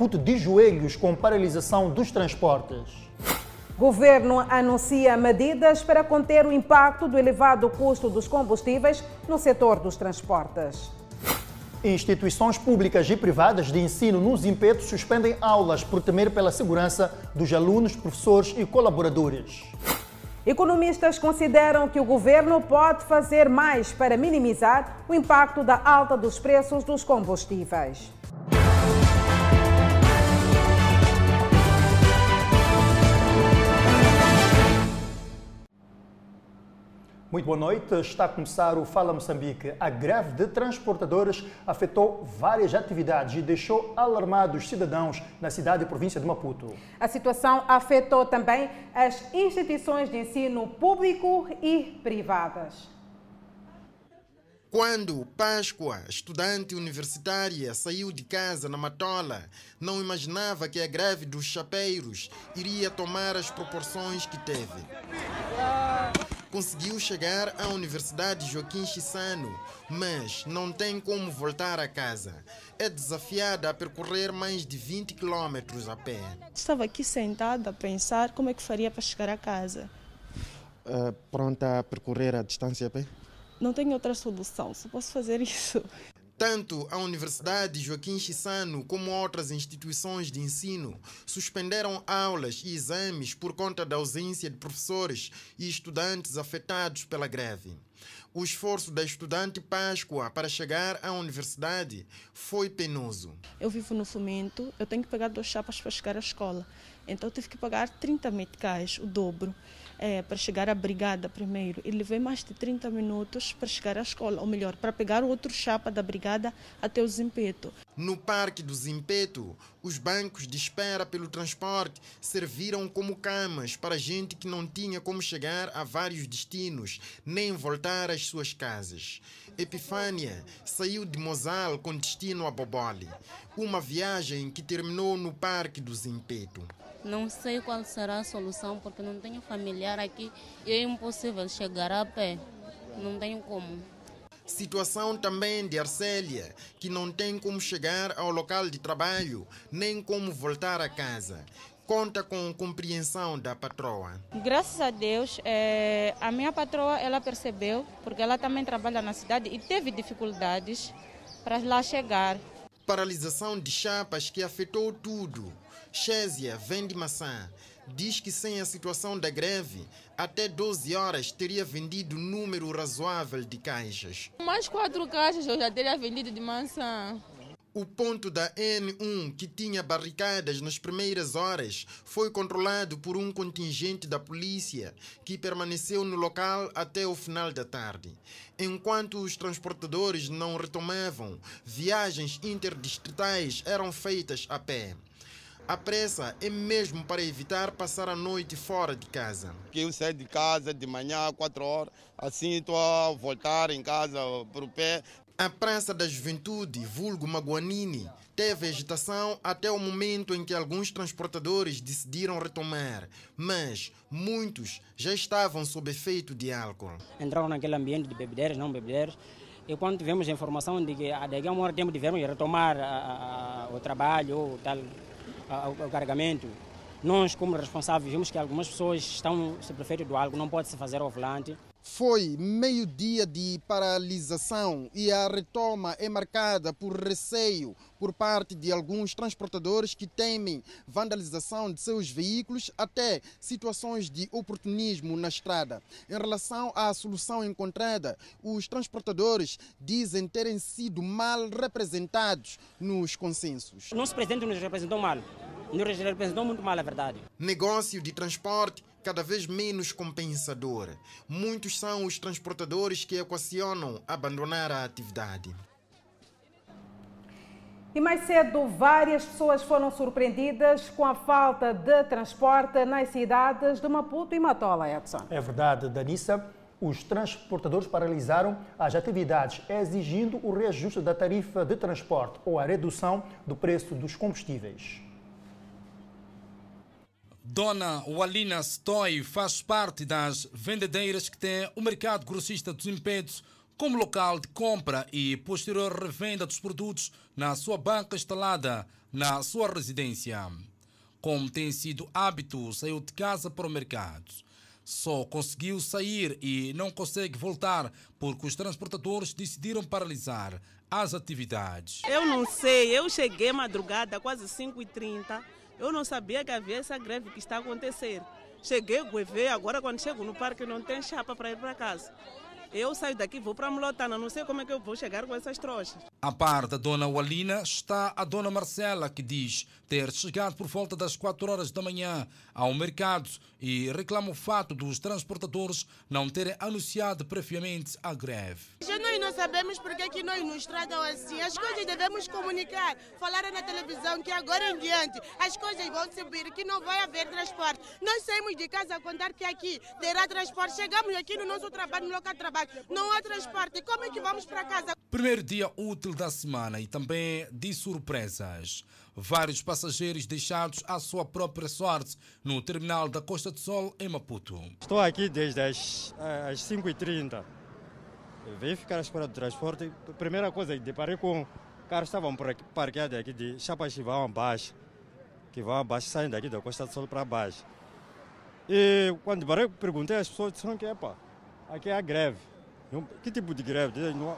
Maputo de joelhos com paralisação dos transportes. Governo anuncia medidas para conter o impacto do elevado custo dos combustíveis no setor dos transportes. Instituições públicas e privadas de ensino nos impetos suspendem aulas por temer pela segurança dos alunos, professores e colaboradores. Economistas consideram que o governo pode fazer mais para minimizar o impacto da alta dos preços dos combustíveis. Muito boa noite. Está a começar o Fala Moçambique. A greve de transportadores afetou várias atividades e deixou alarmados cidadãos na cidade e província de Maputo. A situação afetou também as instituições de ensino público e privadas. Quando Páscoa, estudante universitária, saiu de casa na Matola, não imaginava que a greve dos chapeiros iria tomar as proporções que teve conseguiu chegar à Universidade Joaquim Chissano, mas não tem como voltar a casa. É desafiada a percorrer mais de 20 quilômetros a pé. Estava aqui sentada a pensar como é que faria para chegar a casa. Uh, pronta a percorrer a distância a pé? Não tenho outra solução, só posso fazer isso. Tanto a Universidade Joaquim Chissano como outras instituições de ensino suspenderam aulas e exames por conta da ausência de professores e estudantes afetados pela greve. O esforço da estudante Páscoa para chegar à universidade foi penoso. Eu vivo no fomento, eu tenho que pegar duas chapas para chegar à escola. Então eu tive que pagar 30 meticais, o dobro é, para chegar à brigada primeiro e levei mais de 30 minutos para chegar à escola, ou melhor, para pegar o outro chapa da brigada até o Zimpeto. No Parque do Zimpeto, os bancos de espera pelo transporte serviram como camas para gente que não tinha como chegar a vários destinos, nem voltar às suas casas. Epifânia saiu de Mozal com destino a Boboli, uma viagem que terminou no Parque do Zimpeto. Não sei qual será a solução, porque não tenho familiar aqui e é impossível chegar a pé. Não tenho como. Situação também de Arcélia, que não tem como chegar ao local de trabalho, nem como voltar a casa. Conta com compreensão da patroa. Graças a Deus, é, a minha patroa ela percebeu, porque ela também trabalha na cidade e teve dificuldades para lá chegar. Paralisação de chapas que afetou tudo Chésia vende maçã. Diz que sem a situação da greve, até 12 horas teria vendido número razoável de caixas. Mais quatro caixas eu já teria vendido de maçã. O ponto da N1, que tinha barricadas nas primeiras horas, foi controlado por um contingente da polícia que permaneceu no local até o final da tarde. Enquanto os transportadores não retomavam, viagens interdistritais eram feitas a pé. A pressa é mesmo para evitar passar a noite fora de casa. Eu saio de casa de manhã, 4 horas, assim estou a voltar em casa para o pé. A Praça da Juventude, vulgo Maguanini, teve agitação até o momento em que alguns transportadores decidiram retomar, mas muitos já estavam sob efeito de álcool. Entraram naquele ambiente de bebedeiras, não bebedeiras, e quando tivemos a informação de que daqui a um hora tempo devemos retomar a, a, o trabalho ou tal, ao, carregamento, nós, como responsáveis, vimos que algumas pessoas estão sob efeito do álcool, não pode se fazer ao volante. Foi meio-dia de paralisação e a retoma é marcada por receio por parte de alguns transportadores que temem vandalização de seus veículos até situações de oportunismo na estrada. Em relação à solução encontrada, os transportadores dizem terem sido mal representados nos consensos. O nosso presidente nos representou mal. Nos representou muito mal, a verdade. Negócio de transporte cada vez menos compensador. Muitos são os transportadores que equacionam abandonar a atividade. E mais cedo, várias pessoas foram surpreendidas com a falta de transporte nas cidades de Maputo e Matola, Edson. É verdade, Danissa. Os transportadores paralisaram as atividades, exigindo o reajuste da tarifa de transporte ou a redução do preço dos combustíveis. Dona Walina Stoy faz parte das vendedeiras que têm o mercado grossista dos impedidos como local de compra e posterior revenda dos produtos na sua banca instalada na sua residência. Como tem sido hábito, saiu de casa para o mercado. Só conseguiu sair e não consegue voltar porque os transportadores decidiram paralisar as atividades. Eu não sei, eu cheguei madrugada, quase 5h30. Eu não sabia que havia essa greve que está a acontecer. Cheguei, ver, agora quando chego no parque não tem chapa para ir para casa. Eu saio daqui, vou para Molotana, não sei como é que eu vou chegar com essas trouxas. A par da dona Walina está a dona Marcela, que diz ter chegado por volta das 4 horas da manhã ao mercado e reclama o fato dos transportadores não terem anunciado previamente a greve. Já nós não sabemos porque que nós nos tratam assim. As coisas devemos comunicar, falar na televisão que agora em diante as coisas vão subir, que não vai haver transporte. Nós saímos de casa a contar que aqui terá transporte. Chegamos aqui no nosso trabalho, no local de trabalho não há transporte. Como é que vamos para casa? Primeiro dia útil da semana e também de surpresas. Vários passageiros deixados à sua própria sorte no terminal da Costa do Sol, em Maputo. Estou aqui desde as, as 5h30. Vim ficar à espera do transporte. Primeira coisa, deparei com carros estavam parqueados aqui de chapas que vão abaixo, que vão abaixo, saem daqui da Costa do Sol para baixo. E quando deparei, perguntei às pessoas, disseram que, epa, aqui é a greve. Que tipo de greve? Não,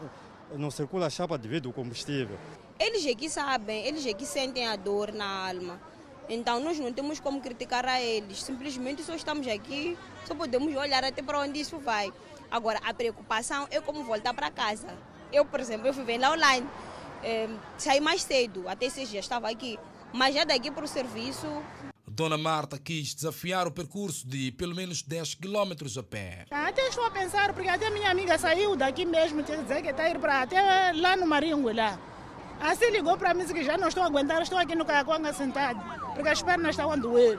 não circula chapa devido ao combustível. Eles é que sabem, eles é que sentem a dor na alma. Então nós não temos como criticar a eles. Simplesmente só estamos aqui, só podemos olhar até para onde isso vai. Agora, a preocupação é como voltar para casa. Eu, por exemplo, eu fui vendo online, é, saí mais cedo, até seis dias estava aqui. Mas já daqui para o serviço, Dona Marta quis desafiar o percurso de pelo menos 10 quilômetros a pé. Até estou a pensar, porque até minha amiga saiu daqui mesmo, quer dizer que está a ir para até lá no Marinho, lá. Assim ligou para mim que já não estou a aguentar, estou aqui no Caconga sentado, porque as pernas estão a doer.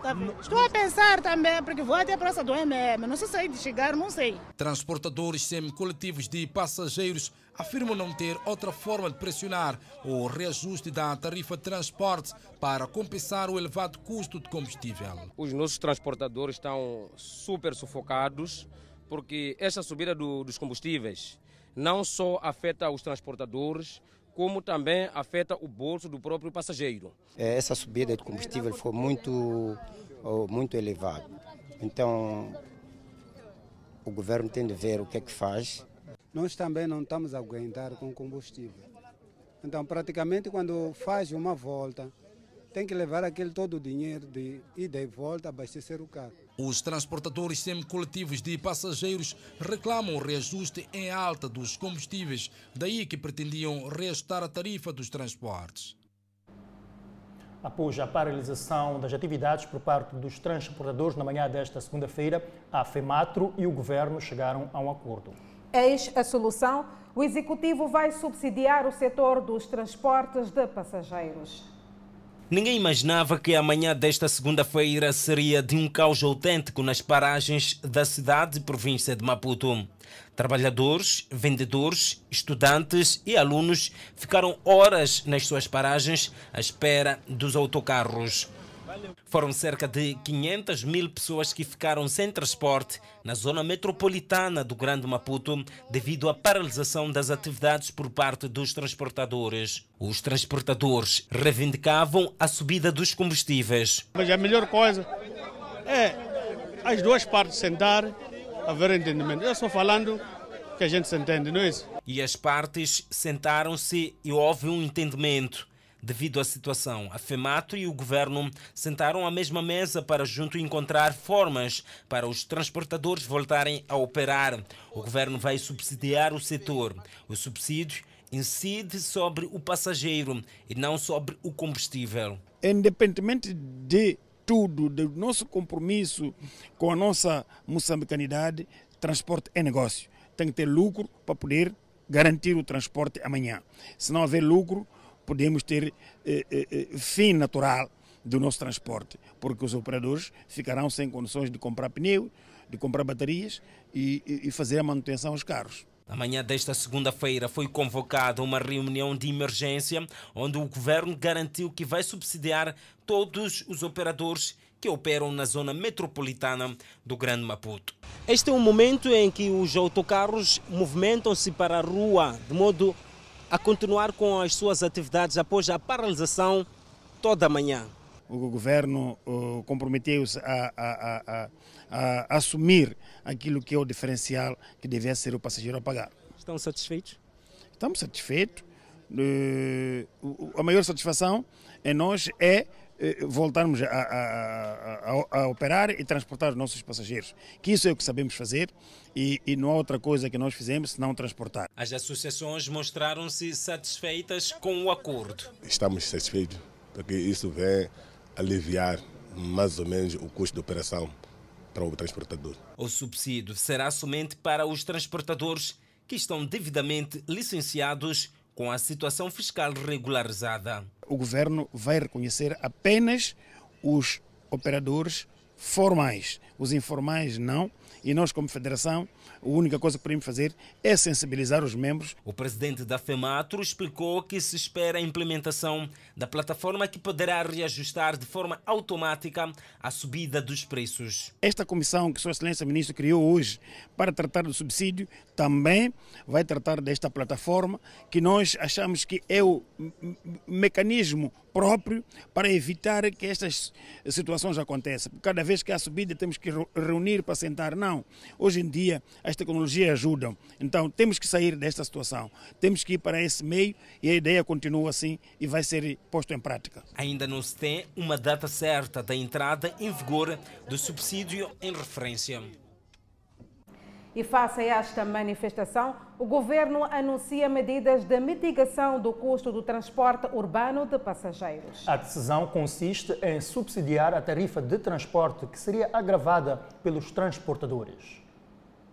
Tá Estou a pensar também, porque vou até a Praça do MM, não sei se de chegar, não sei. Transportadores semi-coletivos de passageiros afirmam não ter outra forma de pressionar o reajuste da tarifa de transporte para compensar o elevado custo de combustível. Os nossos transportadores estão super sufocados porque essa subida do, dos combustíveis não só afeta os transportadores, como também afeta o bolso do próprio passageiro. É, essa subida de combustível foi muito, muito elevada. Então, o governo tem de ver o que é que faz. Nós também não estamos a aguentar com combustível. Então, praticamente, quando faz uma volta, tem que levar aquele todo o dinheiro de ida e volta, abastecer o carro. Os transportadores semi-coletivos de passageiros reclamam o reajuste em alta dos combustíveis, daí que pretendiam reajustar a tarifa dos transportes. Após a paralisação das atividades por parte dos transportadores na manhã desta segunda-feira, a FEMATRO e o governo chegaram a um acordo. Eis a solução: o executivo vai subsidiar o setor dos transportes de passageiros. Ninguém imaginava que a manhã desta segunda-feira seria de um caos autêntico nas paragens da cidade e província de Maputo. Trabalhadores, vendedores, estudantes e alunos ficaram horas nas suas paragens à espera dos autocarros. Foram cerca de 500 mil pessoas que ficaram sem transporte na zona metropolitana do Grande Maputo devido à paralisação das atividades por parte dos transportadores. Os transportadores reivindicavam a subida dos combustíveis. Mas a melhor coisa é as duas partes sentar, haver entendimento. Eu estou falando que a gente se entende, não é isso? E as partes sentaram-se e houve um entendimento. Devido à situação, a FEMATO e o governo sentaram à mesma mesa para junto encontrar formas para os transportadores voltarem a operar. O governo vai subsidiar o setor. O subsídio incide sobre o passageiro e não sobre o combustível. Independentemente de tudo, do nosso compromisso com a nossa moçambicanidade, transporte é negócio. Tem que ter lucro para poder garantir o transporte amanhã. Se não houver lucro, podemos ter eh, eh, eh, fim natural do nosso transporte, porque os operadores ficarão sem condições de comprar pneu, de comprar baterias e, e fazer a manutenção aos carros. Amanhã desta segunda-feira foi convocada uma reunião de emergência onde o governo garantiu que vai subsidiar todos os operadores que operam na zona metropolitana do Grande Maputo. Este é um momento em que os autocarros movimentam-se para a rua de modo a continuar com as suas atividades após a paralisação toda a manhã. O governo uh, comprometeu-se a, a, a, a, assumir aquilo que é o diferencial que devia ser o passageiro a pagar. Estão satisfeitos? Estamos satisfeitos. Uh, a maior satisfação em nós é voltarmos a, a, a, operar e transportar os nossos passageiros. Que isso é o que sabemos fazer e, e não há outra coisa que nós fizemos senão transportar. As associações mostraram-se satisfeitas com o acordo. Estamos satisfeitos porque isso vem aliviar mais ou menos o custo de operação para o transportador. O subsídio será somente para os transportadores que estão devidamente licenciados com a situação fiscal regularizada. O governo vai reconhecer apenas os operadores formais, os informais não, e nós, como federação, a única coisa que podemos fazer é sensibilizar os membros. O presidente da FEMATRO explicou que se espera a implementação da plataforma que poderá reajustar de forma automática a subida dos preços. Esta comissão que Sua Excelência Ministro criou hoje para tratar do subsídio também vai tratar desta plataforma que nós achamos que é o mecanismo próprio para evitar que estas situações aconteçam. Cada vez que há subida temos que reunir para sentar. Não. Hoje em dia as tecnologias ajudam. Então temos que sair desta situação. Temos que ir para esse meio e a ideia continua assim e vai ser posto em prática. Ainda não se tem uma data certa da entrada em vigor do subsídio em referência. E face a esta manifestação, o governo anuncia medidas de mitigação do custo do transporte urbano de passageiros. A decisão consiste em subsidiar a tarifa de transporte que seria agravada pelos transportadores.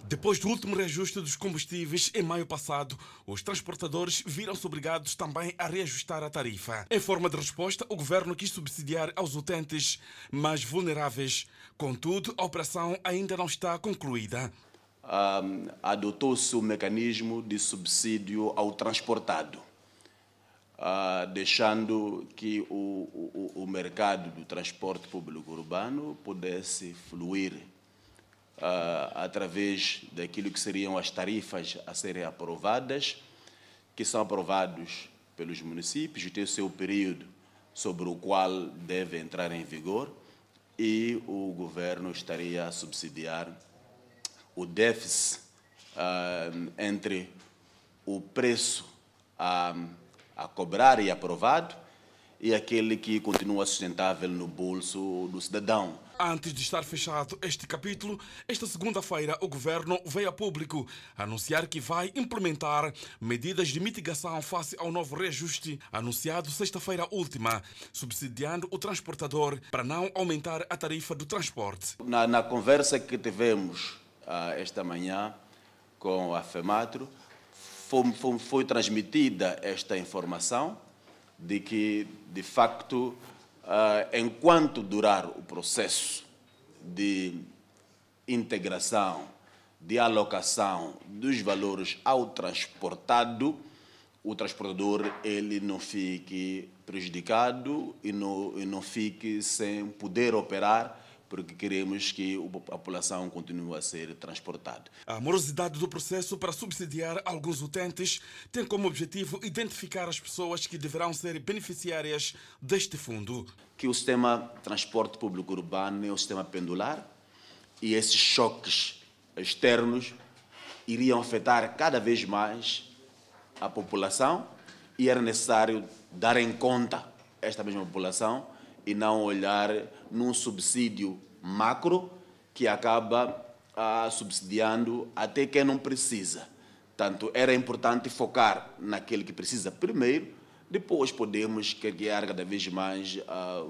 Depois do último reajuste dos combustíveis em maio passado, os transportadores viram-se obrigados também a reajustar a tarifa. Em forma de resposta, o governo quis subsidiar aos utentes mais vulneráveis. Contudo, a operação ainda não está concluída um, adotou-se o mecanismo de subsídio ao transportado, uh, deixando que o, o, o, mercado do transporte público urbano pudesse fluir uh, através daquilo que seriam as tarifas a serem aprovadas, que são aprovados pelos municípios e tem o seu período sobre o qual deve entrar em vigor e o governo estaria a subsidiar o déficit uh, entre o preço a, a cobrar e aprovado e aquele que continua sustentável no bolso do cidadão. Antes de estar fechado este capítulo, esta segunda-feira o governo veio a público anunciar que vai implementar medidas de mitigação face ao novo reajuste anunciado sexta-feira última, subsidiando o transportador para não aumentar a tarifa do transporte. Na, na conversa que tivemos esta manhã com a FEMATRO, foi, foi, foi, transmitida esta informação de que, de facto, enquanto durar o processo de integração, de alocação dos valores ao transportado, o transportador ele não fique prejudicado e não, e não fique sem poder operar porque queremos que a população continue a ser transportada. A morosidade do processo para subsidiar alguns utentes tem como objetivo identificar as pessoas que deverão ser beneficiárias deste fundo. Que o sistema de transporte público urbano é um sistema pendular e esses choques externos iriam afetar cada vez mais a população e era necessário dar em conta esta mesma população e não olhar num subsídio macro que acaba ah, subsidiando até quem não precisa. Tanto era importante focar naquele que precisa primeiro, depois podemos criar cada vez mais ah,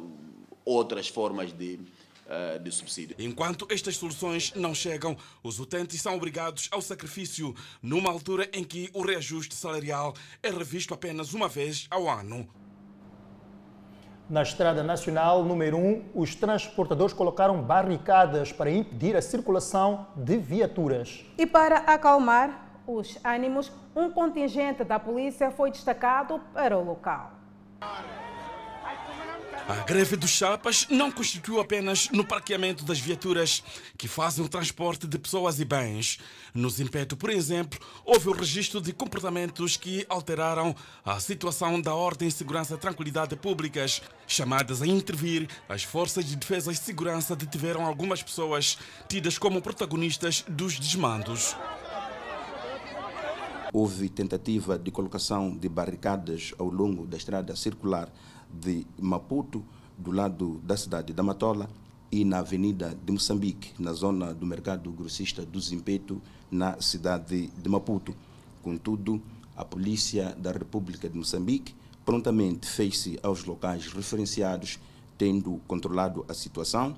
outras formas de, ah, de subsídio. Enquanto estas soluções não chegam, os utentes são obrigados ao sacrifício numa altura em que o reajuste salarial é revisto apenas uma vez ao ano. Na Estrada Nacional número 1, os transportadores colocaram barricadas para impedir a circulação de viaturas. E para acalmar os ânimos, um contingente da polícia foi destacado para o local. A greve dos chapas não constituiu apenas no parqueamento das viaturas que fazem o transporte de pessoas e bens. No Zimpeto, por exemplo, houve o registro de comportamentos que alteraram a situação da ordem, segurança e tranquilidade públicas. Chamadas a intervir, as forças de defesa e segurança detiveram algumas pessoas tidas como protagonistas dos desmandos. Houve tentativa de colocação de barricadas ao longo da estrada circular de Maputo, do lado da cidade da Matola, e na Avenida de Moçambique, na zona do mercado grossista do Zimpeto, na cidade de Maputo. Contudo, a Polícia da República de Moçambique prontamente fez-se aos locais referenciados, tendo controlado a situação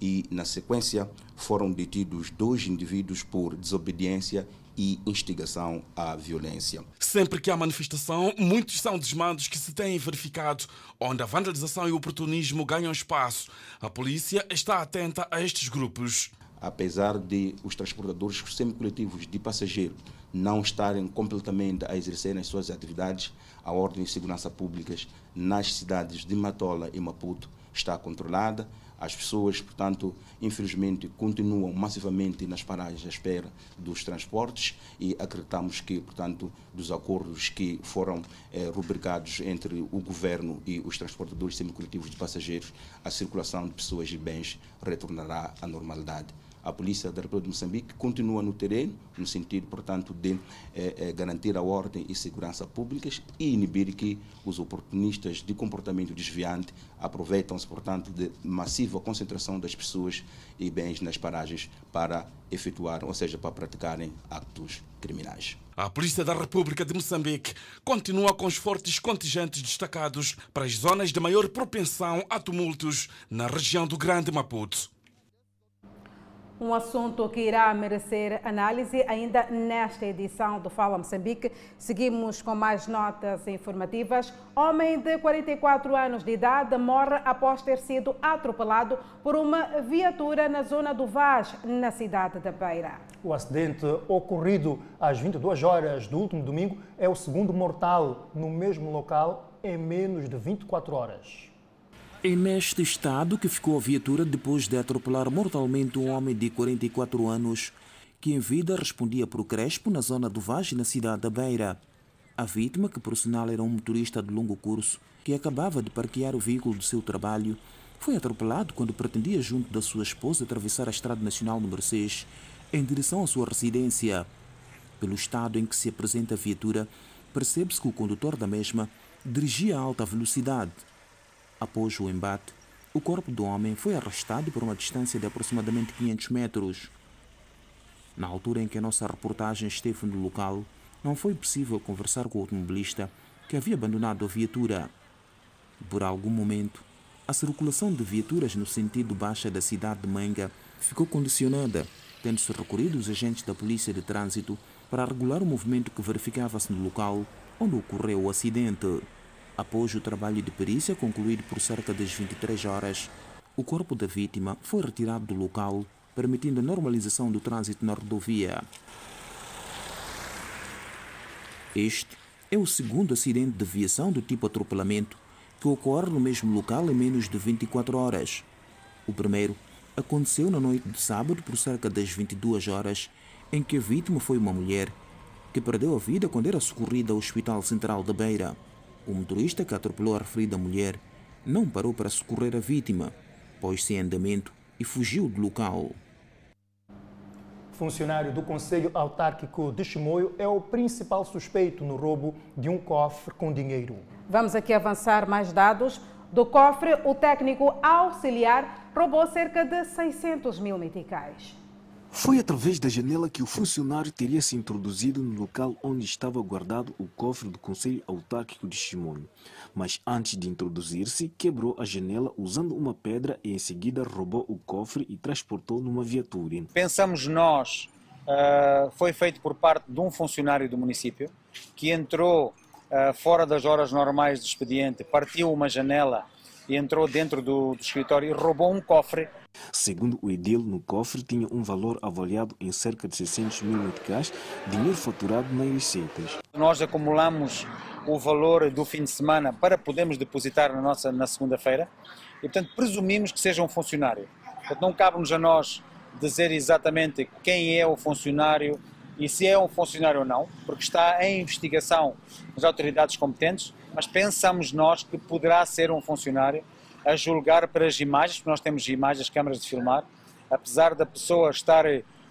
e, na sequência, foram detidos dois indivíduos por desobediência e instigação à violência. Sempre que há manifestação, muitos são desmandos que se têm verificado, onde a vandalização e o oportunismo ganham espaço. A polícia está atenta a estes grupos. Apesar de os transportadores semicoletivos de passageiros não estarem completamente a exercer as suas atividades, a ordem de segurança públicas nas cidades de Matola e Maputo está controlada as pessoas, portanto, infelizmente, continuam massivamente nas paragens à espera dos transportes e acreditamos que, portanto, dos acordos que foram eh, rubricados entre o governo e os transportadores semicoletivos de passageiros, a circulação de pessoas e bens retornará à normalidade a Polícia da República de Moçambique continua no terreno, no sentido, portanto, de eh, eh, garantir a ordem e segurança públicas e inibir que os oportunistas de comportamento desviante aproveitam-se, portanto, de massiva concentração das pessoas e bens nas paragens para efetuar, ou seja, para praticarem actos criminais. A Polícia da República de Moçambique continua com os fortes contingentes destacados para as zonas de maior propensão a tumultos na região do Grande Maputo. Um assunto que irá merecer análise ainda nesta edição do Fala Moçambique. Seguimos com mais notas informativas. Homem de 44 anos de idade morre após ter sido atropelado por uma viatura na zona do Vaz, na cidade da Beira. O acidente ocorrido às 22 horas do último domingo é o segundo mortal no mesmo local em menos de 24 horas. É neste estado que ficou a viatura depois de atropelar mortalmente um homem de 44 anos que em vida respondia por Crespo na zona do Vage, na cidade da Beira. A vítima, que por sinal era um motorista de longo curso que acabava de parquear o veículo do seu trabalho, foi atropelado quando pretendia, junto da sua esposa, atravessar a Estrada Nacional número 6 em direção à sua residência. Pelo estado em que se apresenta a viatura, percebe-se que o condutor da mesma dirigia a alta velocidade Após o embate, o corpo do homem foi arrastado por uma distância de aproximadamente 500 metros. Na altura em que a nossa reportagem esteve no local, não foi possível conversar com o automobilista que havia abandonado a viatura. Por algum momento, a circulação de viaturas no sentido baixa da cidade de Manga ficou condicionada, tendo-se recorrido os agentes da Polícia de Trânsito para regular o movimento que verificava-se no local onde ocorreu o acidente. Após o trabalho de perícia concluído por cerca das 23 horas, o corpo da vítima foi retirado do local, permitindo a normalização do trânsito na rodovia. Este é o segundo acidente de viação do tipo atropelamento que ocorre no mesmo local em menos de 24 horas. O primeiro aconteceu na noite de sábado por cerca das 22 horas, em que a vítima foi uma mulher que perdeu a vida quando era socorrida ao Hospital Central da Beira. O motorista que atropelou a referida mulher não parou para socorrer a vítima, pôs-se em andamento e fugiu do local. Funcionário do Conselho Autárquico de Chimoio é o principal suspeito no roubo de um cofre com dinheiro. Vamos aqui avançar mais dados. Do cofre, o técnico auxiliar roubou cerca de 600 mil meticais. Foi através da janela que o funcionário teria se introduzido no local onde estava guardado o cofre do Conselho Autárquico de Chimoio. Mas antes de introduzir-se, quebrou a janela usando uma pedra e em seguida roubou o cofre e transportou numa viatura. Pensamos nós, uh, foi feito por parte de um funcionário do município que entrou uh, fora das horas normais do expediente, partiu uma janela e entrou dentro do, do escritório e roubou um cofre. Segundo o edil, no cofre tinha um valor avaliado em cerca de 600 mil meticais, dinheiro faturado nas receitas. Nós acumulamos o valor do fim de semana para podermos depositar na nossa na segunda-feira e portanto presumimos que seja um funcionário. Portanto, não cabe-nos a nós dizer exatamente quem é o funcionário e se é um funcionário ou não, porque está em investigação nas autoridades competentes, mas pensamos nós que poderá ser um funcionário a julgar pelas imagens, porque nós temos imagens, câmaras de filmar, apesar da pessoa estar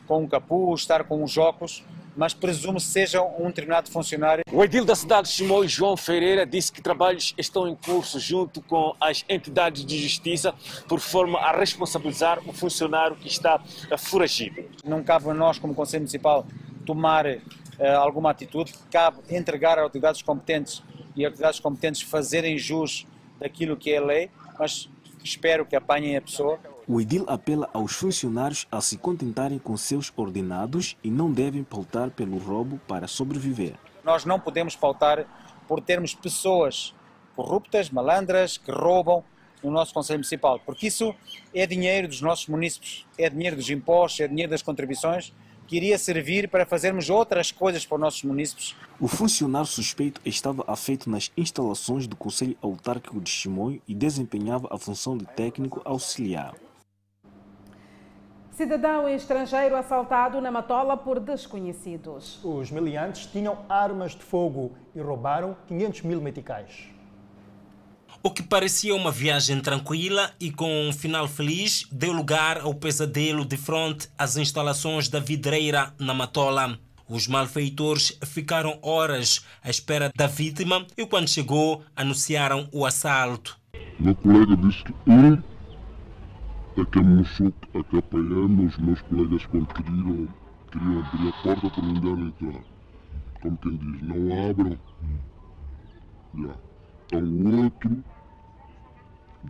com um capuz, estar com uns óculos, mas presumo seja um determinado funcionário. O edil da cidade de Chimoio, João Ferreira, disse que trabalhos estão em curso junto com as entidades de justiça por forma a responsabilizar o funcionário que está foragido. Não cabe a nós, como Conselho Municipal, tomar uh, alguma atitude, cabe entregar a autoridades competentes e autoridades competentes fazerem jus daquilo que é lei, mas espero que apanhem a pessoa o edil apela aos funcionários a se contentarem com seus ordenados e não devem pautar pelo roubo para sobreviver. Nós não podemos pautar por termos pessoas corruptas, malandras, que roubam no nosso Conselho Municipal, porque isso é dinheiro dos nossos municípios, é dinheiro dos impostos, é dinheiro das contribuições que iria servir para fazermos outras coisas para os nossos municípios. O funcionário suspeito estava afeito nas instalações do Conselho Autárquico de Chimoio e desempenhava a função de técnico auxiliar. Cidadão estrangeiro assaltado na Matola por desconhecidos. Os meliantes tinham armas de fogo e roubaram 500 mil meticais. O que parecia uma viagem tranquila e com um final feliz deu lugar ao pesadelo de frente às instalações da vidreira na Matola. Os malfeitores ficaram horas à espera da vítima e quando chegou anunciaram o assalto. Meu colega disse que um é que mostrou a que apanhamos os meus colegas quando queriam, queriam abrir a porta para indiano entrar. Como quem diz, não abram. Yeah. Então o outro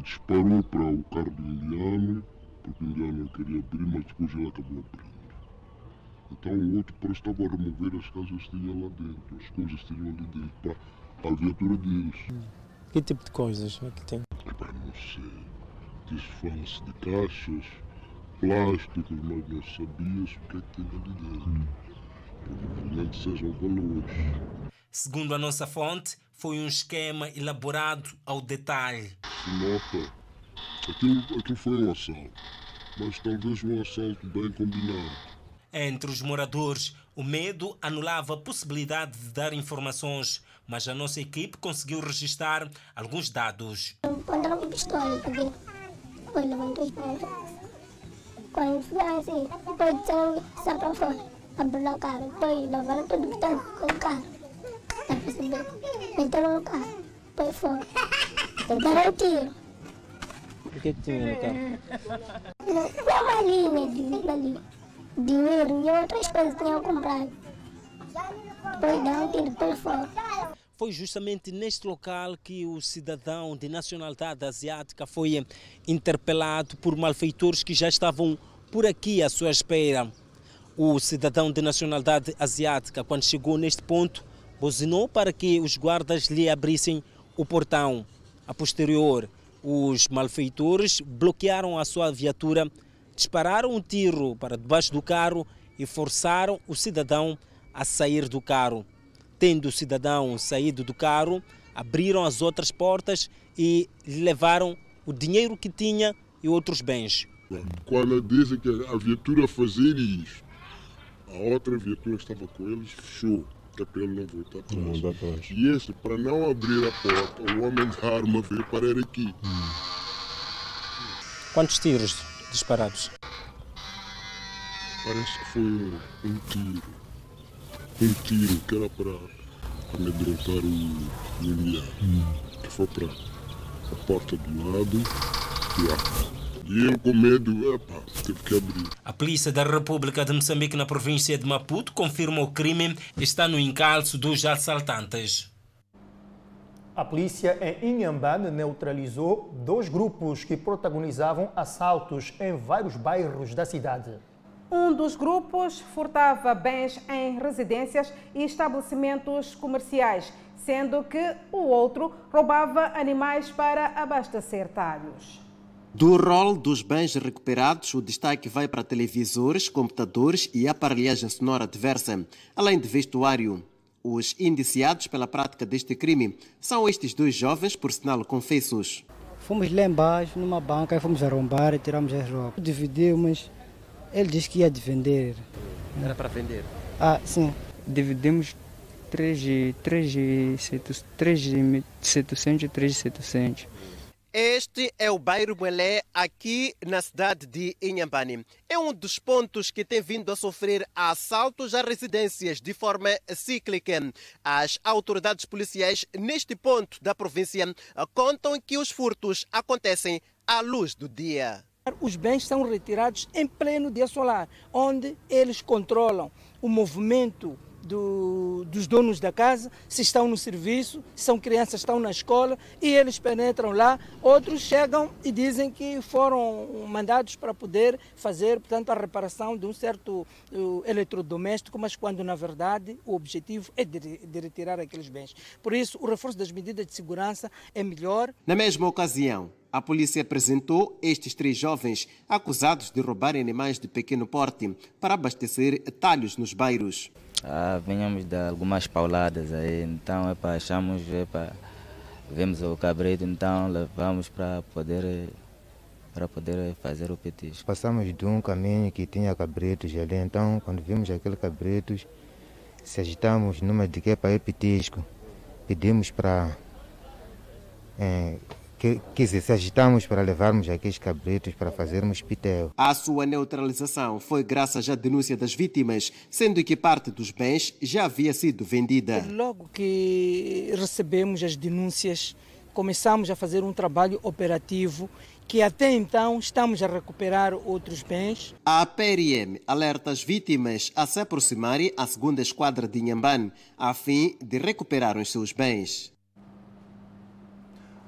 disparou para o carro do indiano, porque o indiano não queria abrir, mas depois ele acabou abrindo. Então o outro parece que estava a remover as casas que tinha lá dentro, as coisas que tinham ali dentro, para a viatura deles. Que tipo de coisas é que tem? Epá, não sei desfãs de caixas, plásticos, mas não sabias o que é que tinha ali dentro. Provavelmente sejam valores. Segundo a nossa fonte, foi um esquema elaborado ao detalhe. Se nota, aquilo, aquilo foi um assalto, mas talvez um assalto bem combinado. Entre os moradores, o medo anulava a possibilidade de dar informações, mas a nossa equipe conseguiu registrar alguns dados. Encontraram pistola, porque depois levantou as mãos. Quando fizeram assim, depois disseram sai para fora, abriu a cara, depois levaram tudo que estava com o carro. Está a perceber? Meteram no carro, depois fora. Tentaram o tiro. O que, é que tinha no carro? Tinha uma linha de ali, dinheiro e outras coisas que tinham comprado. Depois dá um tiro, depois fora. Foi justamente neste local que o cidadão de nacionalidade asiática foi interpelado por malfeitores que já estavam por aqui à sua espera. O cidadão de nacionalidade asiática, quando chegou neste ponto, buzinou para que os guardas lhe abrissem o portão. A posterior, os malfeitores bloquearam a sua viatura, dispararam um tiro para debaixo do carro e forçaram o cidadão a sair do carro. Tendo o cidadão saído do carro, abriram as outras portas e levaram o dinheiro que tinha e outros bens. Quando dizem que a viatura fazia isso, a outra viatura estava com eles fechou, que para ele não voltar atrás. Não atrás. E esse, para não abrir a porta, o homem da arma veio parar aqui. Hum. Quantos tiros disparados? Parece que foi um, um tiro. Um tiro que era para amedrontar o Lilian, hum. que foi para a porta do lado e ele com medo, epa, teve que abrir. A Polícia da República de Moçambique na província de Maputo confirma o crime está no encalço dos assaltantes. A polícia em Inhambane neutralizou dois grupos que protagonizavam assaltos em vários bairros da cidade. Um dos grupos furtava bens em residências e estabelecimentos comerciais, sendo que o outro roubava animais para abastecer talhos. Do rol dos bens recuperados, o destaque vai para televisores, computadores e aparelhagem sonora diversa, além de vestuário. Os indiciados pela prática deste crime são estes dois jovens, por sinal confessos. Fomos lá embaixo, numa banca, e fomos arrombar e tiramos as roupas. Dividimos, ele disse que ia vender. Era para vender? Ah, sim. Dividimos 3 3 700 e 3 700. Este é o bairro Belé, aqui na cidade de Inhambane. É um dos pontos que tem vindo a sofrer assaltos a residências de forma cíclica. As autoridades policiais neste ponto da província contam que os furtos acontecem à luz do dia. Os bens são retirados em pleno dia solar, onde eles controlam o movimento do, dos donos da casa, se estão no serviço, se são crianças, estão na escola e eles penetram lá. Outros chegam e dizem que foram mandados para poder fazer, portanto, a reparação de um certo uh, eletrodoméstico, mas quando na verdade o objetivo é de, de retirar aqueles bens. Por isso, o reforço das medidas de segurança é melhor. Na mesma ocasião, a polícia apresentou estes três jovens acusados de roubar animais de pequeno porte para abastecer talhos nos bairros. Ah, venhamos de algumas pauladas aí, então epa, achamos, epa, vemos o cabrito, então levamos para poder para poder fazer o petisco. Passamos de um caminho que tinha cabritos ali, então quando vimos aquele cabritos, se agitamos numa de que é para ir petisco, pedimos para é, que, que se agitamos para levarmos aqueles cabritos para fazermos pitel. A sua neutralização foi graças à denúncia das vítimas, sendo que parte dos bens já havia sido vendida. Logo que recebemos as denúncias, começamos a fazer um trabalho operativo que até então estamos a recuperar outros bens. A PRM alerta as vítimas a se aproximarem à segunda esquadra de Inhambane, a fim de recuperar os seus bens.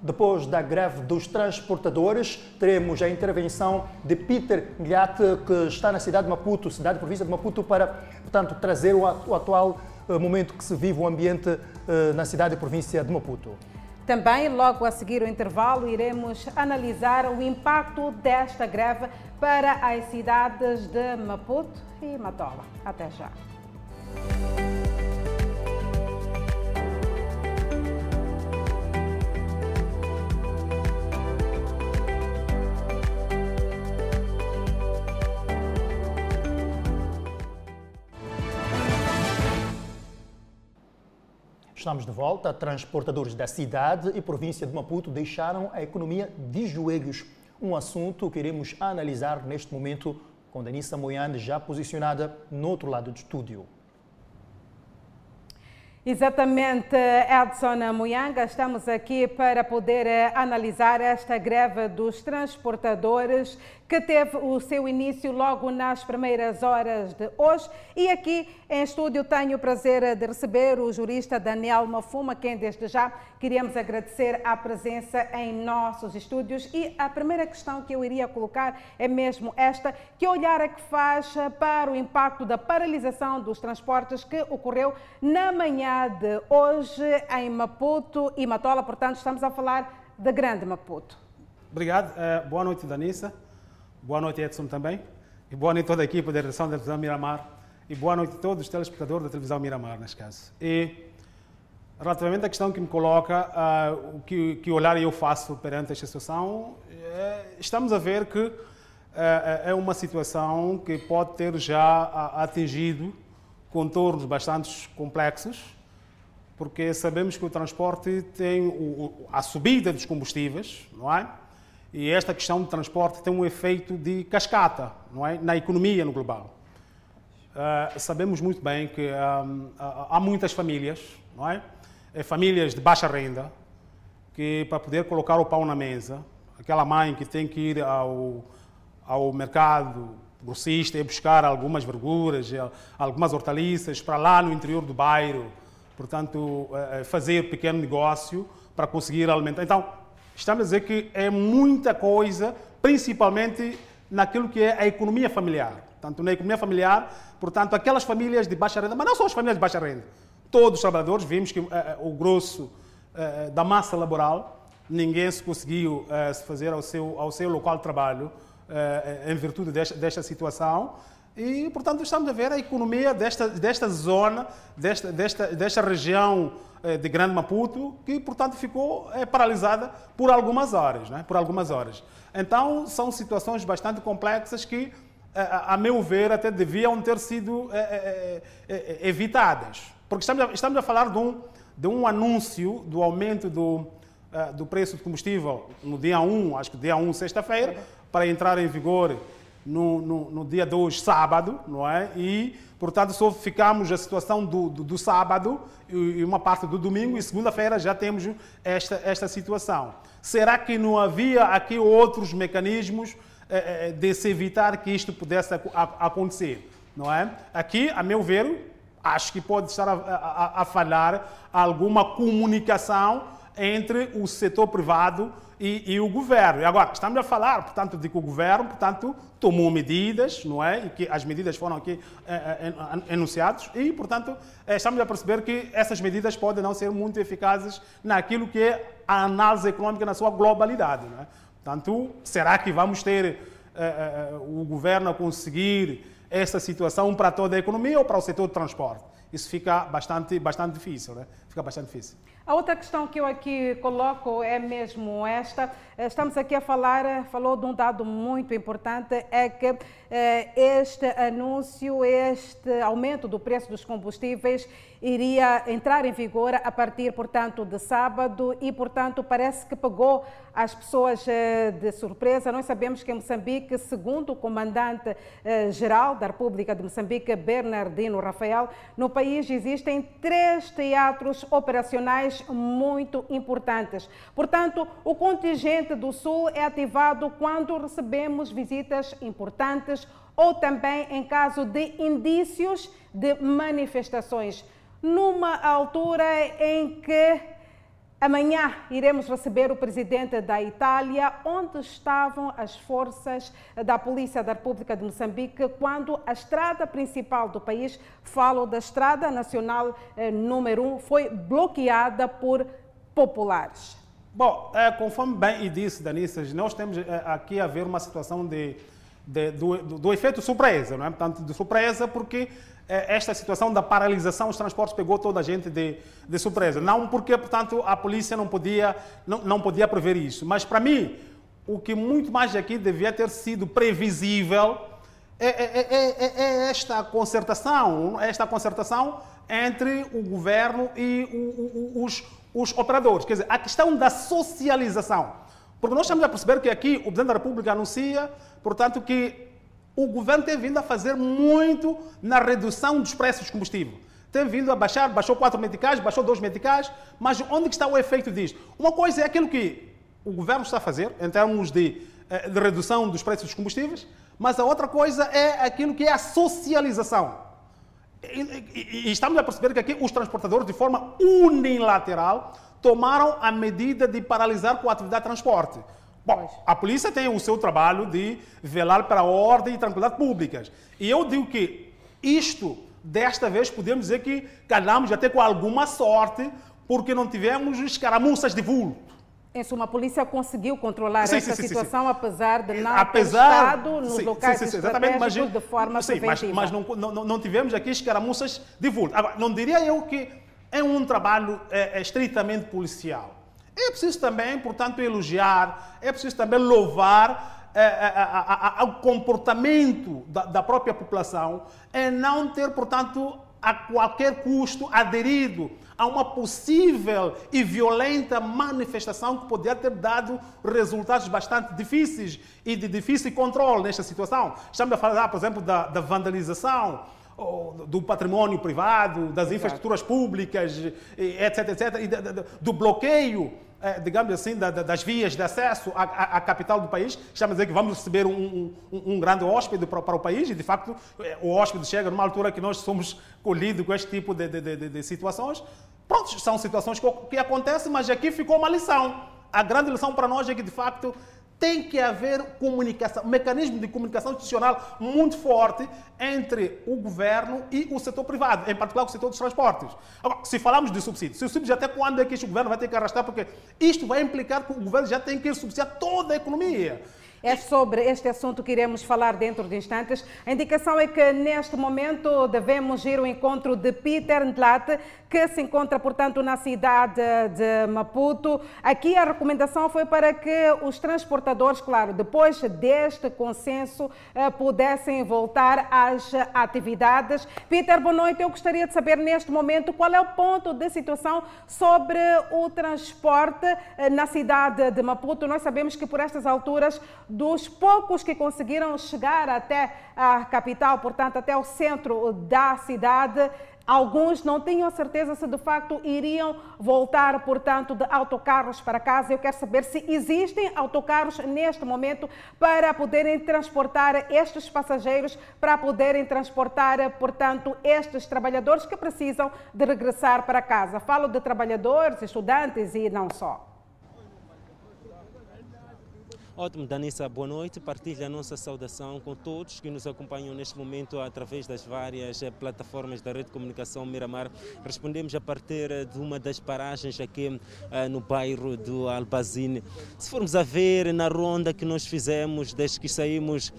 Depois da greve dos transportadores, teremos a intervenção de Peter Milhate, que está na cidade de Maputo, cidade província de Maputo, para, portanto, trazer o atual eh, momento que se vive o ambiente eh, na cidade e província de Maputo. Também, logo a seguir o intervalo, iremos analisar o impacto desta greve para as cidades de Maputo e Matola. Até já. Estamos de volta. Transportadores da cidade e província de Maputo deixaram a economia de joelhos. Um assunto que iremos analisar neste momento com Danissa Moiane já posicionada no outro lado do estúdio. Exatamente, Edson Muyanga, estamos aqui para poder eh, analisar esta greve dos transportadores que teve o seu início logo nas primeiras horas de hoje. E aqui em estúdio tenho o prazer de receber o jurista Daniel Mafuma, quem desde já queríamos agradecer a presença em nossos estúdios. E a primeira questão que eu iria colocar é mesmo esta: que olhar é que faz para o impacto da paralisação dos transportes que ocorreu na manhã de hoje em Maputo e Matola? Portanto, estamos a falar da Grande Maputo. Obrigado. Uh, boa noite, Danissa. Boa noite, Edson, também. E boa noite a toda a equipe da direção da televisão Miramar. E boa noite a todos os telespectadores da televisão Miramar, neste caso. E, relativamente à questão que me coloca, uh, que, que olhar eu faço perante esta situação, é, estamos a ver que uh, é uma situação que pode ter já atingido contornos bastante complexos, porque sabemos que o transporte tem o, a subida dos combustíveis, não é? E esta questão do transporte tem um efeito de cascata não é? na economia no global. Uh, sabemos muito bem que um, há muitas famílias, não é? é? Famílias de baixa renda, que para poder colocar o pão na mesa, aquela mãe que tem que ir ao, ao mercado grossista e buscar algumas verduras, algumas hortaliças para lá no interior do bairro, portanto, eh, eh, fazer pequeno negócio para conseguir alimentar. Então, Estamos a dizer que é muita coisa, principalmente naquilo que é a economia familiar. Portanto, na economia familiar, portanto, aquelas famílias de baixa renda, mas não só as famílias de baixa renda, todos os trabalhadores, vimos que uh, o grosso uh, da massa laboral, ninguém se conseguiu se fazer ao seu, ao seu local de trabalho em virtude desta, desta situação. E, portanto, estamos a ver a economia desta, desta zona, desta, desta, desta região eh, de Grande Maputo, que, portanto, ficou eh, paralisada por algumas horas, né? por algumas horas. Então, são situações bastante complexas que, eh, a, meu ver, até deviam ter sido evitadas. Porque estamos a, estamos a falar de um, de um anúncio do aumento do, do preço do combustível no dia 1, acho que dia 1, sexta-feira, para entrar em vigor no, no, no dia 2, sábado, não é? E, portanto, só ficamos a situação do, do, do sábado e, uma parte do domingo, e segunda-feira já temos esta, esta situação. Será que não havia aqui outros mecanismos eh, eh, de se evitar que isto pudesse acontecer? Não é? Aqui, a meu ver, acho que pode estar a, a falhar alguma comunicação entre o setor privado e, e o governo. E agora, estamos a falar, portanto, de que o governo, portanto, tomou medidas, não é? E que as medidas foram aqui eh, eh, enunciadas e, portanto, eh, estamos a perceber que essas medidas podem não ser muito eficazes naquilo que é a análise econômica na sua globalidade, não é? Portanto, será que vamos ter o governo a conseguir essa situação para toda a economia ou para o setor de transporte? Isso fica bastante, bastante difícil, né? Fica bastante difícil. A outra questão que eu aqui coloco é mesmo esta. Estamos aqui a falar, falou de um dado muito importante, é que este anúncio, este aumento do preço dos combustíveis iria entrar em vigor a partir, portanto, de sábado e, portanto, parece que pegou as pessoas eh, de surpresa. Nós sabemos que em Moçambique, segundo o comandante-geral da República de Moçambique, Bernardino Rafael, no país existem três teatros operacionais muito importantes. Portanto, o contingente do Sul é ativado quando recebemos visitas importantes ou também em caso de indícios de manifestações. Numa altura em que amanhã iremos receber o presidente da Itália, onde estavam as forças da Polícia da República de Moçambique quando a estrada principal do país, falo da Estrada Nacional eh, número 1, foi bloqueada por populares. Bom, é, conforme bem disse, Danissas, nós temos é, aqui a ver uma situação de, de- do, do- efeito surpresa, não é? Portanto, de surpresa, porque é, esta situação da paralisação dos transportes pegou toda a gente de, de surpresa. Não porque, portanto, a polícia não podia, não, não podia prever isso. Mas, para mim, o que muito mais aqui devia ter sido previsível é, é- é- é- é esta concertação, esta concertação entre o governo e o- o- os, os operadores. Quer dizer, a questão da socialização. Porque nós estamos a perceber que aqui o Presidente da República anuncia, portanto, que o governo tem vindo a fazer muito na redução dos preços dos combustíveis. Tem vindo a baixar, baixou 4 meticais, baixou 2 meticais, mas onde que está o efeito disto? Uma coisa é aquilo que o governo está a fazer, em termos de, eh, de redução dos preços dos combustíveis, mas a outra coisa é aquilo que é a socialização. E, e- e estamos a perceber que aqui os transportadores, de forma unilateral, tomaram a medida de paralisar com a atividade de transporte. Bom, a polícia tem o seu trabalho de velar para a ordem e tranquilidade públicas. E eu digo que isto, desta vez, podemos dizer que calhamos até com alguma sorte, porque não tivemos escaramuças de vulto. Em suma, a polícia conseguiu controlar Sim, essa sim, sim, sim, situação, apesar de não apesar ter estado nos locais sim, sim, exatamente, mas, estratégicos de forma sim, mas, preventiva. mas não, não, não tivemos aqui escaramuças de vulto. Agora, não diria eu que é um trabalho é, é estritamente policial. É preciso também, portanto, elogiar, é preciso também louvar é, é, a- a- a- o comportamento da, da própria população em não ter, portanto, a qualquer custo aderido a uma possível e violenta manifestação que poderia ter dado resultados bastante difíceis e de difícil controle nesta situação. Estamos a falar, por exemplo, da, da vandalização, do património privado, das infraestruturas públicas, etc, etc, e do bloqueio, eh, digamos assim, da- da- das vias de acesso à, capital do país. Estamos a dizer que vamos receber um, um- um grande hóspede para, o país e, de facto, eh, o hóspede chega numa altura que nós somos colhidos com este tipo de, de- de- de- de situações. Pronto, são situações que, que acontecem, mas aqui ficou uma lição. A grande lição para nós é que, de facto, tem que haver comunicação, um mecanismo de comunicação institucional muito forte entre o governo e o setor privado, em particular o setor dos transportes. Agora, se falamos de subsídios, subsídios até quando é que este governo vai ter que arrastar? Porque isto vai implicar que o governo já tem que subsidiar toda a economia. É sobre este assunto que iremos falar dentro de instantes. A indicação é que neste momento devemos ir ao encontro de Peter Ndlate, que se encontra, portanto, na cidade de Maputo. Aqui a recomendação foi para que os transportadores, claro, depois deste consenso, eh, pudessem voltar às atividades. Peter, boa noite. Eu gostaria de saber neste momento qual é o ponto de situação sobre o transporte eh, na cidade de Maputo. Nós sabemos que por estas alturas, dos poucos que conseguiram chegar até a capital, portanto, até o centro da cidade, Alguns não tinham certeza se de facto iriam voltar, portanto, de autocarros para casa. Eu quero saber se existem autocarros neste momento para poderem transportar estes passageiros, para poderem transportar, portanto, estes trabalhadores que precisam de regressar para casa. Falo de trabalhadores, estudantes e não só. Ótimo, Danissa, boa noite. Partilha a nossa saudação com todos que nos acompanham neste momento através das várias eh, plataformas da rede de comunicação Miramar. Respondemos a partir eh, de uma das paragens aqui uh, no bairro do Albazine. Se formos a ver na ronda que nós fizemos desde que saímos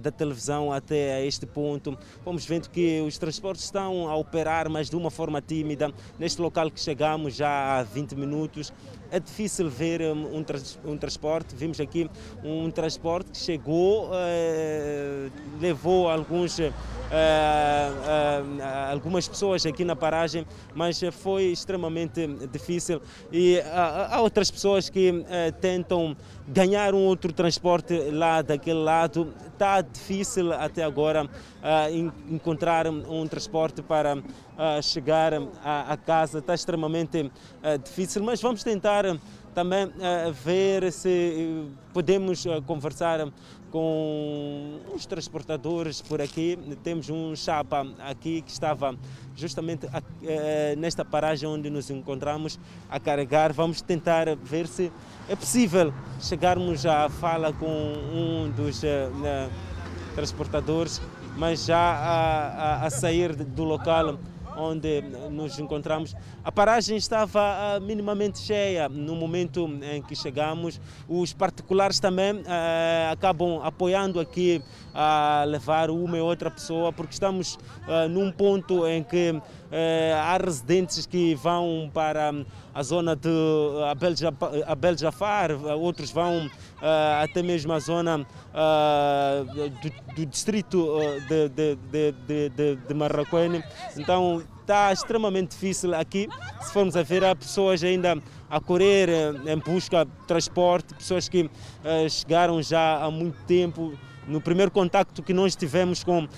da televisão até este ponto, vamos vendo que os transportes estão a operar, mas de uma forma tímida. Neste local que chegamos já há 20 minutos, é difícil ver um, um, um, transporte. Vimos aqui um transporte que chegou, eh, levou alguns, eh, eh, algumas pessoas aqui na paragem, mas foi extremamente difícil. E há outras pessoas que tentam ganhar um outro transporte lá daquele lado. Está difícil até agora encontrar um transporte para chegar a, casa. Está extremamente difícil, mas vamos tentar também uh, ver se podemos uh, conversar com os transportadores por aqui. Temos um chapa aqui que estava justamente uh, nesta paragem onde nos encontramos a carregar. Vamos tentar ver se é possível chegarmos à fala com um dos transportadores, mas já a, a, a sair do local onde nos encontramos. A paragem estava uh, minimamente cheia no momento em que chegamos. Os particulares também uh, acabam apoiando aqui a levar uma e outra pessoa, porque estamos uh, num ponto em que há residentes que vão para a zona de Abel Jafar, outros vão até mesmo a zona do, do, distrito de, de, de, de, de Marraquene. Então está extremamente difícil aqui. Se formos a ver, há pessoas ainda a correr em busca de transporte, pessoas que chegaram já há muito tempo no primeiro contacto que nós tivemos com uh,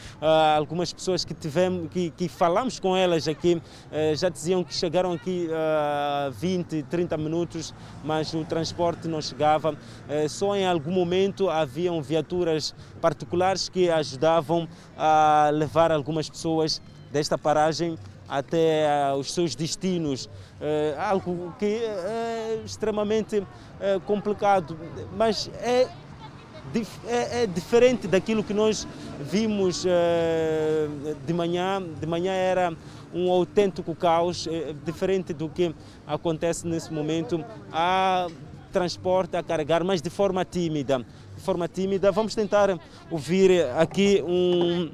algumas pessoas que tivemos, que, que falamos com elas aqui, uh, já diziam que chegaram aqui uh, 20, 30 minutos, mas o transporte não chegava. Uh, só em algum momento haviam viaturas particulares que ajudavam a levar algumas pessoas desta paragem até uh, os seus destinos, uh, algo que é extremamente complicado, mas é é, é, diferente daquilo que nós vimos eh, de manhã. De manhã era um autêntico caos, é, diferente do que acontece nesse momento. Há transporte a carregar, mas de forma tímida. De forma tímida. Vamos tentar ouvir aqui um,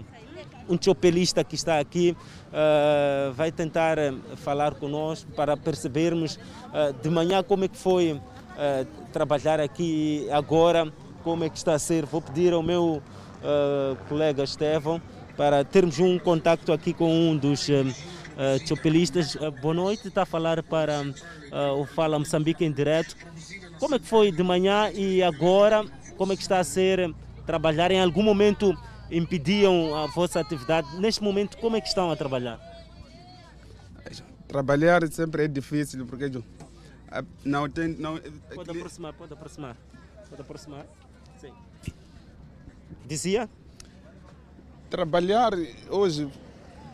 um chopelista que está aqui. Uh, vai tentar falar conosco para percebermos uh, de manhã como é que foi uh, trabalhar aqui agora como é que está a ser. Vou pedir ao meu uh, colega Estevão para termos um contacto aqui com um dos uh, chopelistas. Uh, boa noite, está a falar para uh, o Fala Moçambique em direto. Como é que foi de manhã e agora? Como é que está a ser trabalhar? Em algum momento impediam a vossa atividade? Neste momento, como é que estão a trabalhar? Trabalhar sempre é difícil porque não tem. Não, pode aproximar, pode aproximar. Pode aproximar. Dizia? Trabalhar hoje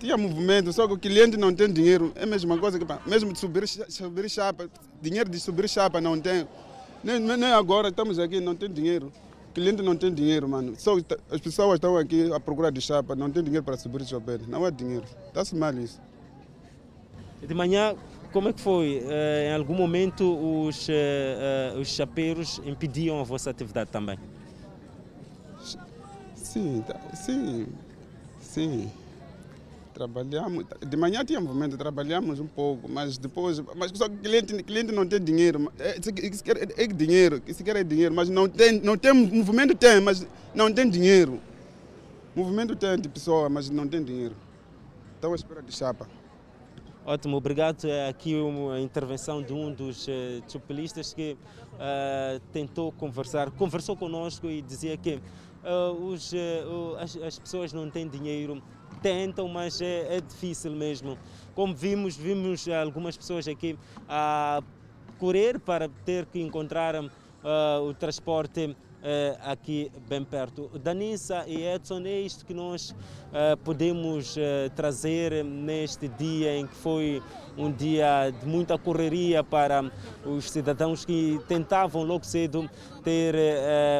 tinha movimento, só que o cliente não tem dinheiro. É a mesma coisa que mesmo de subir, subir chapa, dinheiro de subir chapa não tem. Nem, nem agora estamos aqui, não tem dinheiro. O cliente não tem dinheiro, mano. Só as pessoas estão aqui à procura de chapa, não tem dinheiro para subir chapa. Não há dinheiro. Está-se mal isso. De manhã, como é que foi? Uh, em algum momento os, uh, uh, os chapeiros impediam a vossa atividade também? Sim, tá, sim, sim. Trabalhamos, de manhã tinha movimento, trabalhamos um pouco, mas depois, mas só que cliente, cliente não tem dinheiro, é, é, é dinheiro, se quer é dinheiro, mas não tem, não tem, movimento tem, mas não tem dinheiro. Movimento tem de pessoa, mas não tem dinheiro. Então à espera de chapa. Ótimo, obrigado. É aqui uma intervenção de um dos uh, chupelistas que uh, tentou conversar, conversou conosco e dizia que os, as, as, pessoas não têm dinheiro, tentam, mas é, é, difícil mesmo. Como vimos, vimos algumas pessoas aqui a correr para ter que encontrar o transporte eh, aqui bem perto. Danissa e Edson, é isto que nós eh, podemos eh, trazer neste dia em que foi um dia de muita correria para os cidadãos que tentavam logo cedo ter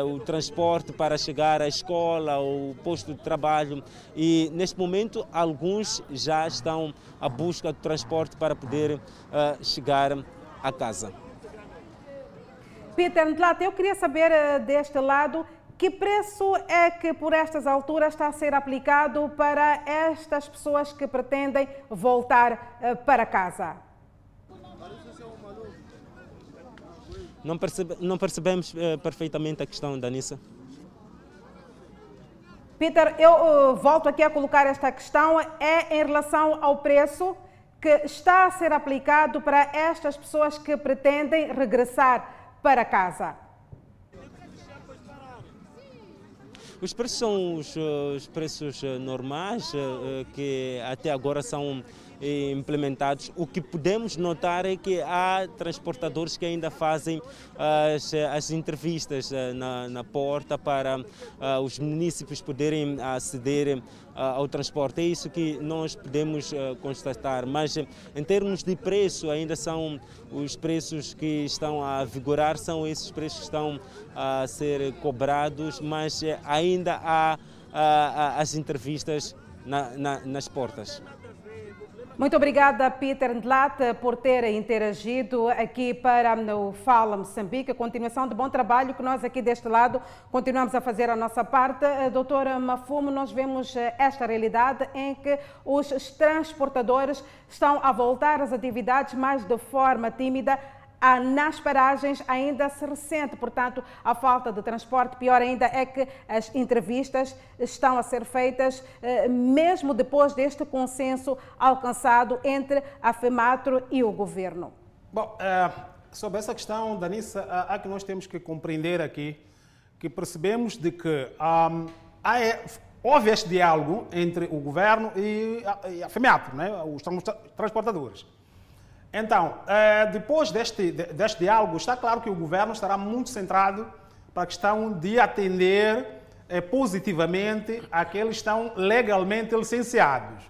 o transporte para chegar à escola ou posto de trabalho e neste momento alguns já estão à busca do transporte para poder chegar a casa. Peter Ntlata, eu queria saber eh, deste lado que preço é que por estas alturas está a ser aplicado para estas pessoas que pretendem voltar eh, para casa? Não, percebe, não percebemos uh, perfeitamente a questão, Danissa. Peter, eu uh, volto aqui a colocar esta questão. É em relação ao preço que está a ser aplicado para estas pessoas que pretendem regressar para casa. Os preços são os, os preços eh, normais eh, que até agora são implementados. O que podemos notar é que há transportadores que ainda fazem as, as entrevistas eh, na, na porta para uh, os municípios poderem aceder uh, ao transporte. É isso que nós podemos uh, constatar. Mas em termos de preço, ainda são os preços que estão a vigorar, são esses preços que estão a ser cobrados, mas ainda há as entrevistas na, na, nas portas. Muito obrigada, Peter Ndlat, por ter interagido aqui para o Fala Moçambique. A continuação de bom trabalho que nós aqui deste lado continuamos a fazer a nossa parte. Eh, doutora Mafumo, nós vemos eh, esta realidade em que os transportadores estão a voltar às atividades, mas de forma tímida, nas paragens ainda se ressente, portanto, a falta de transporte. Pior ainda é que as entrevistas estão a ser feitas eh, mesmo depois deste consenso alcançado entre a FEMATRO e o governo. Bom, é, sobre essa questão, Danissa, há que nós temos que compreender aqui que percebemos de que há, é, houve este diálogo entre o governo e a, e a FEMATRO, né, os transportadores. Então, eh, depois deste, deste diálogo, está claro que o governo estará muito centrado para a questão de atender eh, positivamente aqueles que estão legalmente licenciados.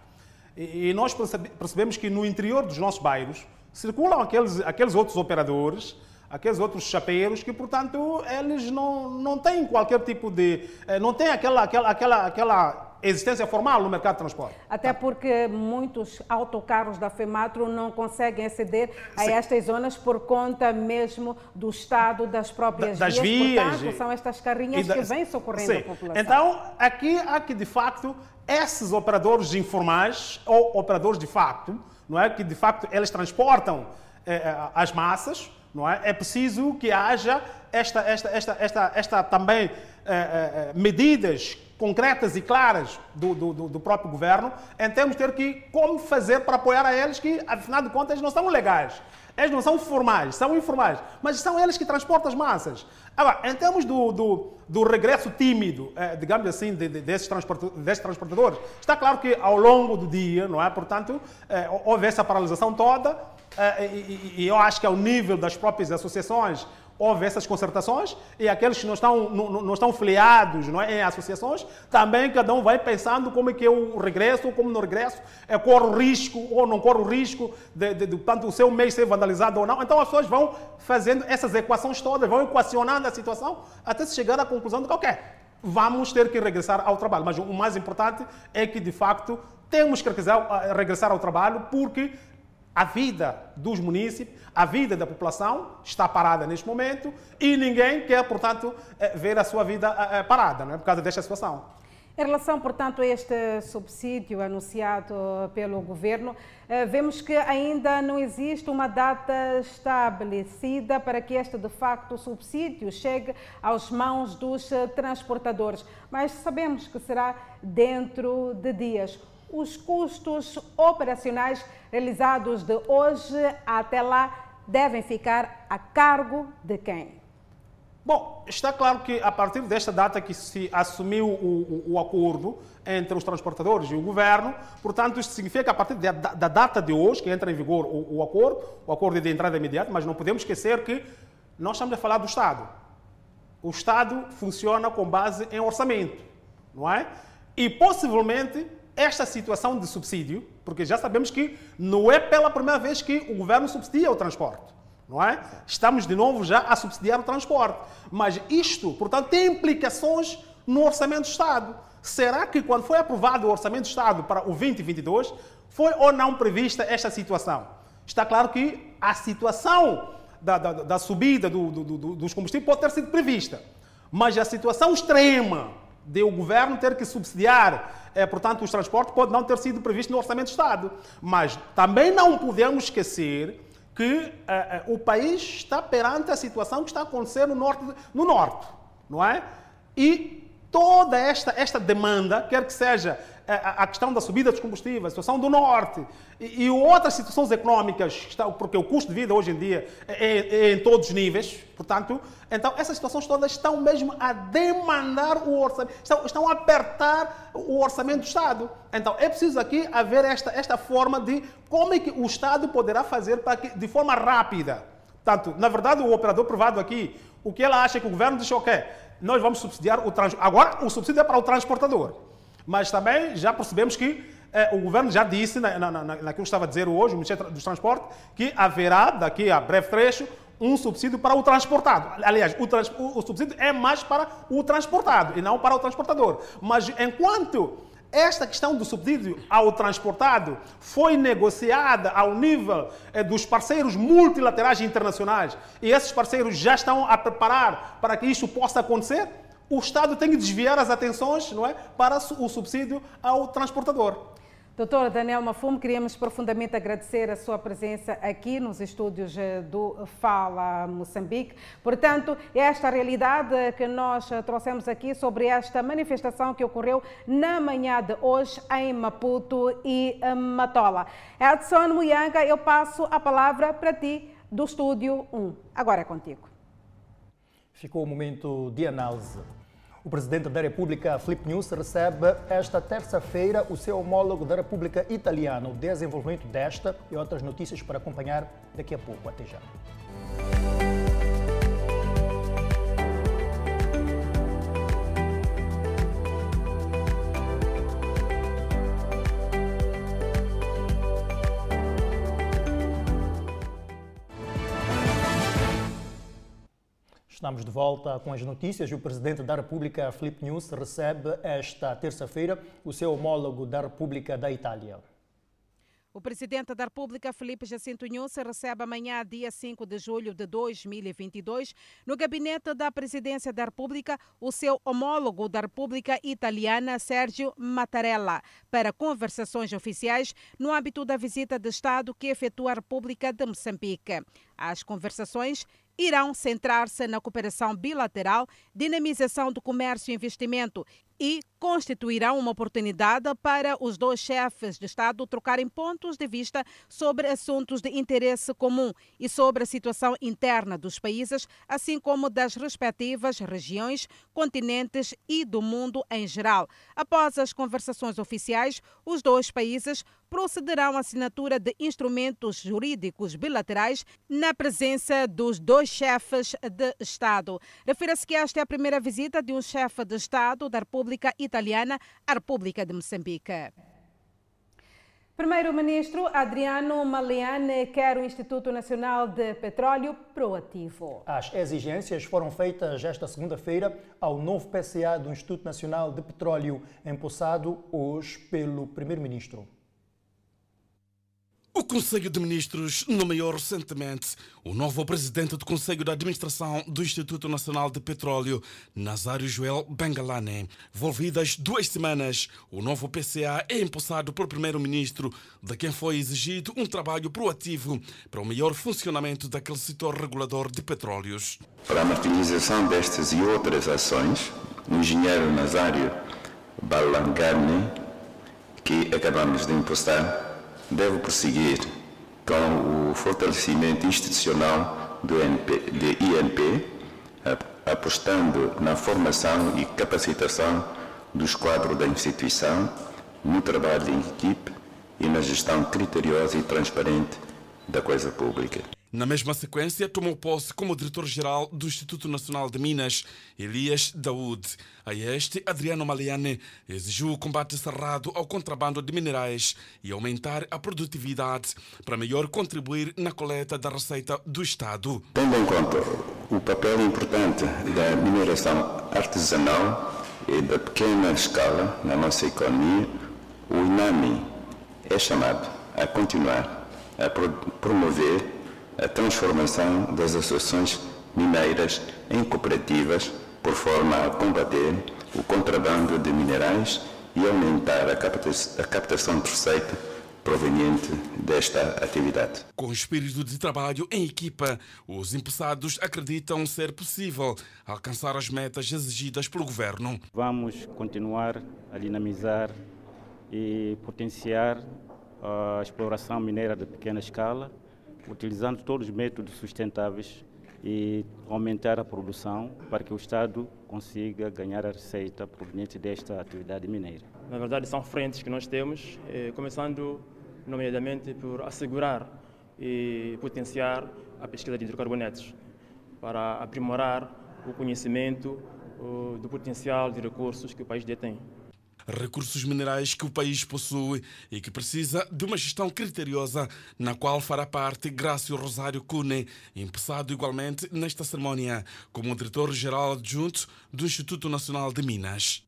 E nós percebemos que no interior dos nossos bairros circulam aqueles, aqueles outros operadores, aqueles outros chapeiros que, portanto, eles não, não têm qualquer tipo de... Eh, não têm aquela, aquela, aquela, aquela existência formal no mercado de transporte. Até porque muitos autocarros da FEMATRO não conseguem aceder a Sim. estas zonas por conta mesmo do estado das próprias das vias. vias. Portanto, são estas carrinhas da... que vêm socorrendo Sim. a população. Então, aqui há que, de facto, esses operadores informais ou operadores de facto, não é que de facto eles transportam eh, as massas, não é? É preciso que haja esta, esta, esta, esta, esta também eh, eh, medidas concretas e claras do, do, do, próprio governo, em termos de ter que como fazer para apoiar a eles que, afinal de contas, não são legais. Eles não são formais, são informais, mas são eles que transportam as massas. Agora, em termos do, do, do regresso tímido, eh, digamos assim, de, de, desses, transportadores, está claro que ao longo do dia, não é? Portanto, eh, houve essa paralisação toda, eh, e, e eu acho que ao nível das próprias associações, houve essas concertações e aqueles que não estão, não, não estão filiados não é, em associações, também cada um vai pensando como é que é o regresso, ou como no regresso, é, corre o risco ou não corre o risco de, de, de, de o seu mês ser vandalizado ou não. Então as pessoas vão fazendo essas equações todas, vão equacionando a situação até se chegar à conclusão de que, ok, vamos ter que regressar ao trabalho. Mas o mais importante é que, de facto, temos que regressar ao trabalho porque a vida dos municípios, a vida da população está parada neste momento e ninguém quer, portanto, eh, ver a sua vida eh, eh, parada, não é? por causa desta situação. Em relação, portanto, a este subsídio anunciado pelo governo, vemos que ainda não existe uma data estabelecida para que este, de facto, subsídio chegue às mãos dos transportadores, mas sabemos que será dentro de dias. Os custos operacionais realizados de hoje até lá devem ficar a cargo de quem? Bom, está claro que a partir desta data que se assumiu o, o, o acordo entre os transportadores e o governo, portanto, isto significa que a partir da, da data de hoje, que entra em vigor o, o, acordo, o acordo de entrada imediata, mas não podemos esquecer que nós estamos a falar do Estado. O Estado funciona com base em orçamento, não é? E possivelmente esta situação de subsídio, porque já sabemos que não é pela primeira vez que o governo subsidia o transporte não é? Estamos de novo já a subsidiar o transporte. Mas isto, portanto, tem implicações no orçamento do Estado. Será que quando foi aprovado o orçamento do Estado para o 2022, foi ou não prevista esta situação? Está claro que a situação da, da, da subida do, do, do, dos combustíveis pode ter sido prevista, mas a situação extrema de o governo ter que subsidiar, é, portanto, os transportes pode não ter sido previsto no orçamento do Estado. Mas também não podemos esquecer que uh, o país está perante a situação que está acontecendo no norte, no norte não é? E toda esta, esta demanda, quer que seja a, a questão da subida dos combustíveis, a situação do norte e, e outras situações económicas, porque o custo de vida hoje em dia é, é, é, em todos os níveis, portanto, então essas situações todas estão mesmo a demandar o orçamento, estão, estão a apertar o orçamento do Estado. Então é preciso aqui haver esta, esta forma de como é que o Estado poderá fazer para que, de forma rápida. Portanto, na verdade, o operador privado aqui, o que ela acha que o governo diz, ok, nós vamos subsidiar o transporte. Agora, o subsídio é para o transportador. Mas também já percebemos que eh, o governo já disse, na, na, na, naquilo que estava a dizer hoje, o Ministério dos Transportes, que haverá, daqui a breve trecho, um subsídio para o transportado. Aliás, o, trans, o, o subsídio é mais para o transportado e não para o transportador. Mas enquanto esta questão do subsídio ao transportado foi negociada ao nível eh, dos parceiros multilaterais internacionais e esses parceiros já estão a preparar para que isso possa acontecer. O Estado tem que desviar as atenções não é, para o subsídio ao transportador. Doutor Daniel Mafum, queríamos profundamente agradecer a sua presença aqui nos estúdios eh, do Fala Moçambique. Portanto, esta realidade que nós eh, trouxemos aqui sobre esta manifestação que ocorreu na manhã de hoje em Maputo e Matola. Edson Muyanga, eu passo a palavra para ti do estúdio 1. Agora é contigo. Ficou o momento de análise. O presidente da República, Filipe News, recebe esta terça-feira o seu homólogo da República Italiana. O desenvolvimento desta e outras notícias para acompanhar daqui a pouco. Até já. Estamos de volta com as notícias. O presidente da República, Filipe News, recebe esta terça-feira o seu homólogo da República da Itália. O presidente da República, Felipe Jacinto Nunes, recebe amanhã, dia 5 de julho de 2022, no gabinete da Presidência da República, o seu homólogo da República Italiana, Sérgio Mattarella, para conversações oficiais no âmbito da visita de Estado que efetua a República de Moçambique. As conversações irão centrar-se na cooperação bilateral, dinamização do comércio e investimento e constituirão uma oportunidade para os dois chefes de Estado trocarem pontos de vista sobre assuntos de interesse comum e sobre a situação interna dos países, assim como das respectivas regiões, continentes e do mundo em geral. Após as conversações oficiais, os dois países procederão à assinatura de instrumentos jurídicos bilaterais na presença dos dois chefes de Estado. Refira-se que esta é a primeira visita de um chefe de Estado da República Italiana à República de Moçambique. Primeiro-Ministro Adriano Maliane quer o Instituto Nacional de Petróleo proativo. As exigências foram feitas esta segunda-feira ao novo PCA do Instituto Nacional de Petróleo, empossado hoje pelo Primeiro-Ministro. O Conselho de Ministros nomeou recentemente o novo presidente do Conselho de Administração do Instituto Nacional de Petróleo, Nazário Joel Bengalane. Envolvidas duas semanas, o novo PCA é impulsado pelo primeiro-ministro, de quem foi exigido um trabalho proativo para o melhor funcionamento daquele setor regulador de petróleos. Para a materialização destas e outras ações, o engenheiro Nazário Balangane, que acabamos de impulsar, deve prosseguir com o fortalecimento institucional do INP, de INP, apostando na formação e capacitação dos quadros da instituição, no trabalho em equipe e na gestão criteriosa e transparente da coisa pública. Na mesma sequência, tomou posse como diretor-geral do Instituto Nacional de Minas, Elias Daoud. A este, Adriano Maliane exigiu o combate cerrado ao contrabando de minerais e aumentar a produtividade para melhor contribuir na coleta da receita do Estado. Tendo em conta o papel importante da mineração artesanal e da pequena escala na nossa economia, o INAMI é chamado a continuar a promover a transformação das associações mineiras em cooperativas por forma a combater o contrabando de minerais e aumentar a captação de receita proveniente desta atividade. Com espírito de trabalho em equipa, os impulsados acreditam ser possível alcançar as metas exigidas pelo governo. Vamos continuar a dinamizar e potenciar a exploração mineira de pequena escala utilizando todos os métodos sustentáveis e aumentar a produção para que o Estado consiga ganhar a receita proveniente desta atividade mineira. Na verdade, são frentes que nós temos, eh, começando, nomeadamente, por assegurar e potenciar a pesquisa de hidrocarbonetos, para aprimorar o conhecimento do potencial de recursos que o país detém recursos minerais que o país possui e que precisa de uma gestão criteriosa, na qual fará parte Grácio Rosário Cune, empossado igualmente nesta cerimónia como diretor-geral adjunto do Instituto Nacional de Minas.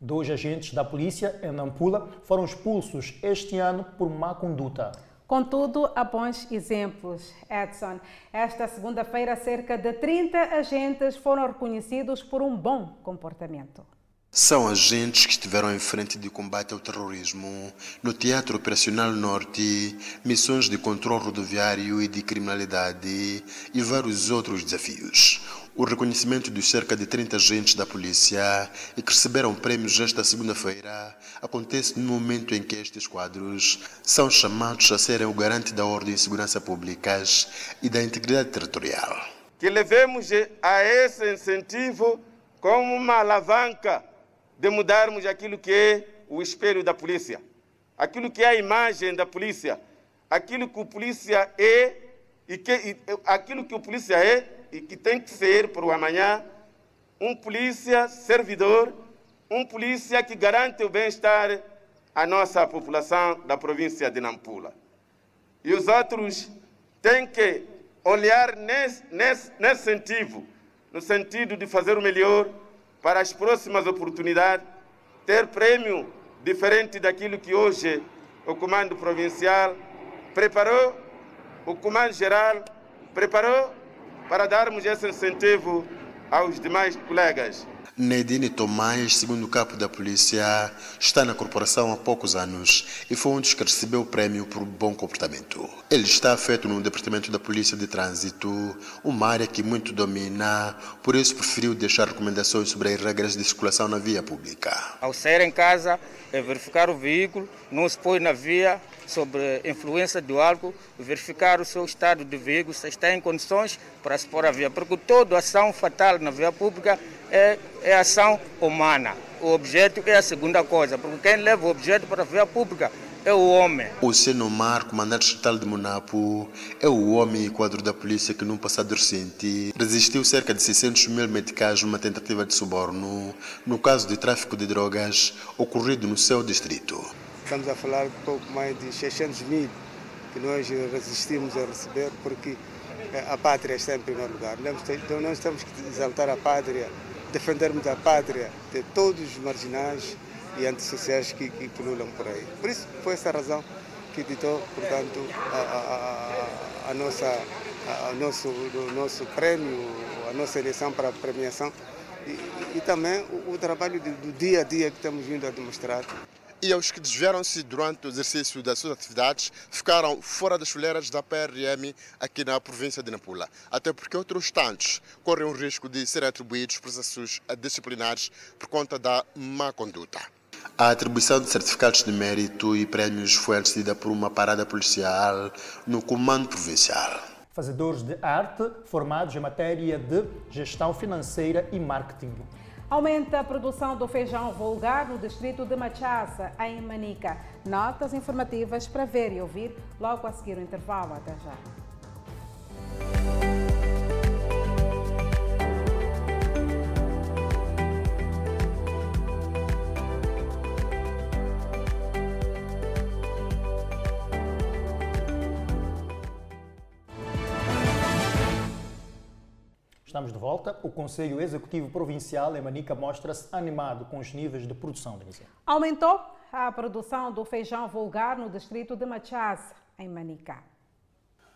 Dois agentes da polícia em Nampula foram expulsos este ano por má conduta. Contudo, há bons exemplos, Edson. Esta segunda-feira, cerca de 30 agentes foram reconhecidos por um bom comportamento. São agentes que estiveram em frente de combate ao terrorismo no Teatro Operacional Norte, missões de controle rodoviário e de criminalidade e vários outros desafios. O reconhecimento dos cerca de 30 agentes da polícia e que receberam prêmios esta segunda-feira acontece no momento em que estes quadros são chamados a serem o garante da ordem e segurança públicas e da integridade territorial. Que levemos a esse incentivo como uma alavanca de mudarmos aquilo que é o espelho da polícia, aquilo que é a imagem da polícia, aquilo que o polícia é e, que, e aquilo que o polícia é e que tem que ser para o amanhã. Um polícia servidor, um polícia que garante o bem-estar à nossa população da província de Nampula. E os outros têm que olhar nesse, nesse, nesse sentido, no sentido de fazer o melhor para as próximas oportunidades, ter prêmio diferente daquilo que hoje o Comando Provincial preparou, o Comando Geral preparou para darmos esse incentivo aos demais colegas. Nedine Tomás, segundo capo da polícia, está na corporação há poucos anos e foi um dos que recebeu o prêmio por bom comportamento. Ele está afeto no departamento da polícia de trânsito, uma área que muito domina, por isso preferiu deixar recomendações sobre as regras de circulação na via pública. Ao sair em casa, é verificar o veículo, não se põe na via sobre influência do álcool, verificar o seu estado de veículo, se está em condições para se pôr a via, porque toda ação fatal na via pública é, é ação humana. O objeto é a segunda coisa, porque quem leva o objeto para a via pública é o homem. O Senomar, comandante estatal de Monapo, é o homem e quadro da polícia que, num passado recente, resistiu cerca de 600 mil meticais numa tentativa de suborno no caso de tráfico de drogas ocorrido no seu distrito. Estamos a falar de pouco mais de 600 mil que nós resistimos a receber porque a pátria está em primeiro lugar. Então nós temos que exaltar a pátria defendermos a pátria de todos os marginais e antissociais que, que pululam por aí. Por isso, foi essa razão que ditou, portanto, a, a, a nossa, a, nosso, o nosso prêmio, a nossa eleição para a premiação e, e também o, o trabalho do, do dia a dia que estamos vindo a demonstrar e aos que desviaram-se durante o exercício das suas atividades ficaram fora das fileiras da PRM aqui na província de Nampula. Até porque outros tantos correm o risco de serem atribuídos processos disciplinares por conta da má conduta. A atribuição de certificados de mérito e prémios foi antecedida por uma parada policial no comando provincial. Fazedores de arte formados em matéria de gestão financeira e marketing. Aumenta a produção do feijão vulgar no distrito de Machaça, em Manica. Notas informativas para ver e ouvir logo a seguir o intervalo. Até já. Estamos de volta. O Conselho Executivo Provincial em Manica mostra-se animado com os níveis de produção região. Aumentou a produção do feijão vulgar no distrito de Machaz, em Manica.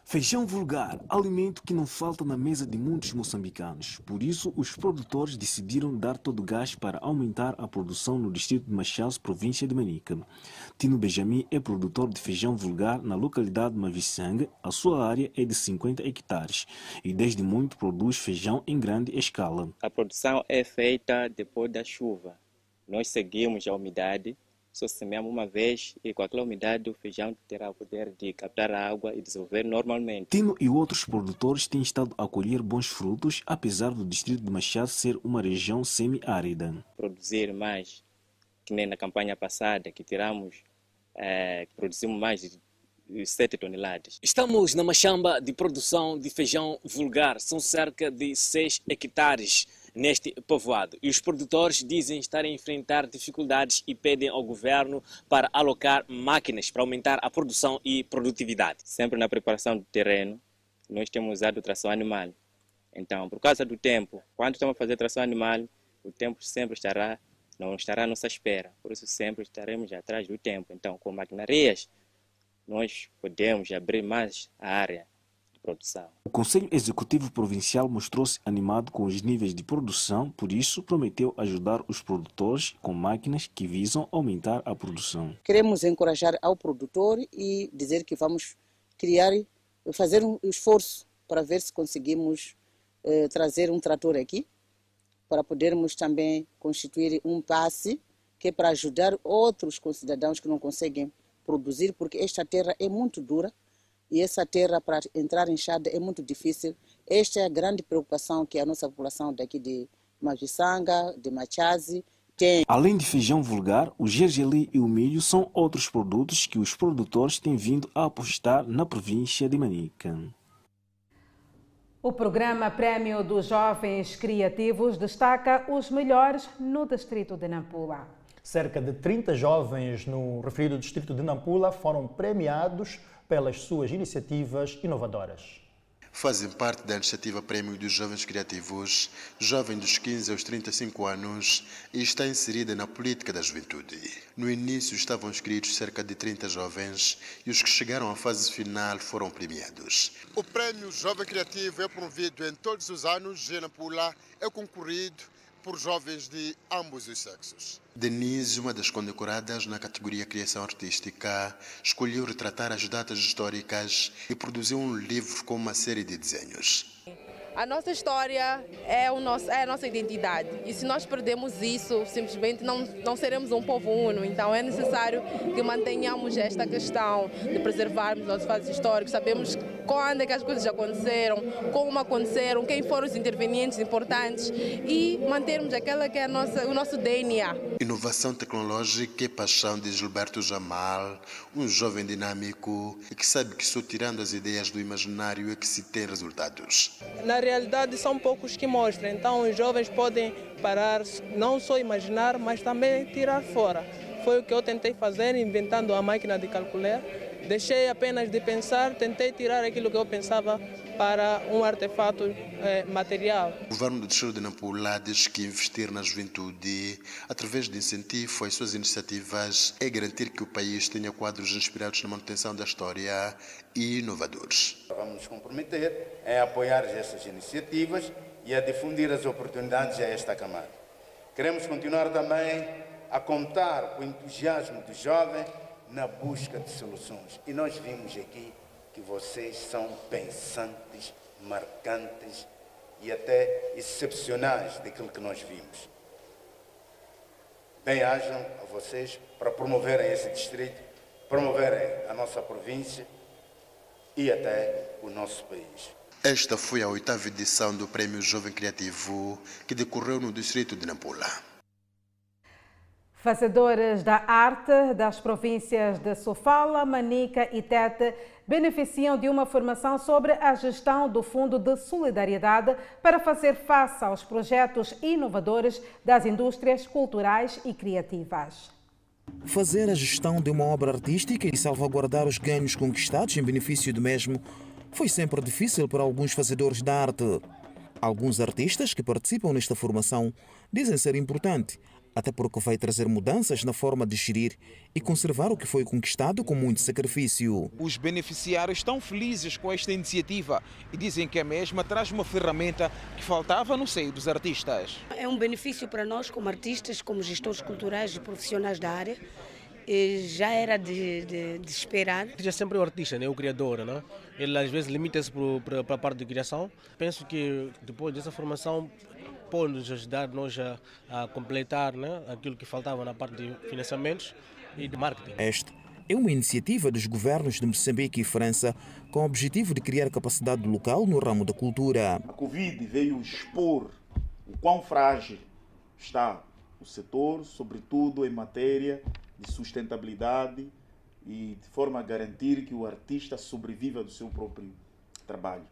Feijão vulgar, alimento que não falta na mesa de muitos moçambicanos. Por isso, os produtores decidiram dar todo o gás para aumentar a produção no distrito de Machás, província de Manica. Tino Benjamin é produtor de feijão vulgar na localidade de Mavissanga. A sua área é de 50 hectares e desde muito produz feijão em grande escala. A produção é feita depois da chuva. Nós seguimos a umidade só semeamos uma vez e com aquela umidade o feijão terá o poder de captar a água e desenvolver normalmente. Tino e outros produtores têm estado a colher bons frutos, apesar do distrito de Machado ser uma região semi-árida. Produzir mais, que nem na campanha passada, que tiramos, é, produzimos mais de 7 toneladas. Estamos na machamba de produção de feijão vulgar, são cerca de 6 hectares neste povoado. E os produtores dizem estar a enfrentar dificuldades e pedem ao governo para alocar máquinas para aumentar a produção e produtividade. Sempre na preparação do terreno, nós temos usado tração animal. Então, por causa do tempo, quando estamos a fazer tração animal, o tempo sempre estará, não estará à nossa espera. Por isso, sempre estaremos atrás do tempo. Então, com maquinarias, nós podemos abrir mais a área produção. O Conselho Executivo Provincial mostrou-se animado com os níveis de produção, por isso prometeu ajudar os produtores com máquinas que visam aumentar a produção. Queremos encorajar ao produtor e dizer que vamos criar, fazer um esforço para ver se conseguimos eh, trazer um trator aqui, para podermos também constituir um passe que é para ajudar outros concidadãos que não conseguem produzir, porque esta terra é muito dura e essa terra para entrar em Chad é muito difícil. Esta é a grande preocupação que a nossa população daqui de Mavisanga, de Machazi, tem. Além de feijão vulgar, o gergelim e o milho são outros produtos que os produtores têm vindo a apostar na província de Manica. O programa Prémio dos Jovens Criativos destaca os melhores no distrito de Nampula. Cerca de 30 jovens no referido distrito de Nampula foram premiados pelas suas iniciativas inovadoras. Fazem parte da iniciativa Prémio dos Jovens Criativos, jovem dos 15 aos 35 anos e está inserida na política da juventude. No início estavam inscritos cerca de 30 jovens e os que chegaram à fase final foram premiados. O Prémio Jovem Criativo é promovido em todos os anos em Nampula, é concorrido por jovens de ambos os sexos. Denise, uma das condecoradas na categoria Criação Artística, escolheu retratar as datas históricas e produziu um livro com uma série de desenhos. A nossa história é, o nosso, é a nossa identidade. E se nós perdemos isso, simplesmente não, não seremos um povo uno. Então é necessário que mantenhamos esta questão de preservarmos nossos fatos históricos. Sabemos quando é que as coisas aconteceram, como aconteceram, quem foram os intervenientes importantes e mantermos aquela que é nossa, o nosso DNA. Inovação tecnológica e paixão de Gilberto Jamal, um jovem dinâmico e que sabe que só tirando as ideias do imaginário é que se tem resultados. Na realidade são poucos que mostram, então os jovens podem parar, não só imaginar, mas também tirar fora. Foi o que eu tentei fazer inventando a máquina de calcular deixei apenas de pensar, tentei tirar aquilo que eu pensava para um artefato eh, material. O governo do Distrito de Nampula diz que investir na juventude, através de incentivo às suas iniciativas, é garantir que o país tenha quadros inspirados na manutenção da história e inovadores. Vamos nos comprometer em apoiar essas iniciativas e a difundir as oportunidades a esta camada. Queremos continuar também a contar com o entusiasmo do jovem na busca de soluções. E nós vimos aqui que vocês são pensantes, marcantes e até excepcionais daquilo que nós vimos. Bem-ajam a vocês para promoverem esse distrito, promoverem a nossa província e até o nosso país. Esta foi a oitava edição do Prêmio Jovem Criativo que decorreu no distrito de Nampula. Fazedores da arte das províncias de Sofala, Manica e Tete beneficiam de uma formação sobre a gestão do Fundo de Solidariedade para fazer face aos projetos inovadores das indústrias culturais e criativas. Fazer a gestão de uma obra artística e salvaguardar os ganhos conquistados em benefício do mesmo foi sempre difícil para alguns fazedores da arte. Alguns artistas que participam nesta formação dizem ser importante, até porque vai trazer mudanças na forma de gerir e conservar o que foi conquistado com muito sacrifício. Os beneficiários estão felizes com esta iniciativa e dizem que a mesma traz uma ferramenta que faltava no seio dos artistas. É um benefício para nós, como artistas, como gestores culturais e profissionais da área. E já era de, de, de esperar. É sempre o artista, né? o criador. Né? Ele às vezes limita-se para a parte de criação. Penso que depois dessa formação pode nos ajudar nós a, a completar né, aquilo que faltava na parte de financiamentos e de marketing. Este é uma iniciativa dos governos de Moçambique e França com o objetivo de criar capacidade local no ramo da cultura. A Covid veio expor o quão frágil está o setor, sobretudo em matéria de sustentabilidade e de forma a garantir que o artista sobreviva do seu próprio trabalho.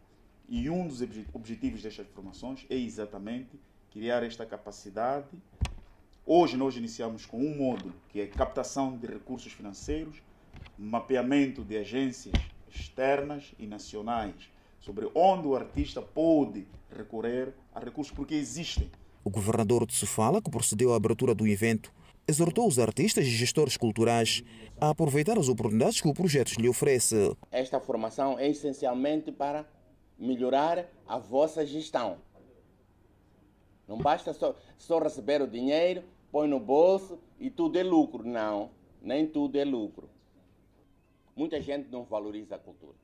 E um dos objetivos destas formações é exatamente criar esta capacidade. Hoje nós iniciamos com um módulo que é captação de recursos financeiros, mapeamento de agências externas e nacionais sobre onde o artista pode recorrer a recursos, porque existem. O governador de Sofala, que procedeu à abertura do evento, exortou os artistas e gestores culturais a aproveitar as oportunidades que o projeto lhe oferece. Esta formação é essencialmente para melhorar a vossa gestão. Não basta só, só receber o dinheiro, põe no bolso e tudo é lucro. Não, nem tudo é lucro. Muita gente não valoriza a cultura.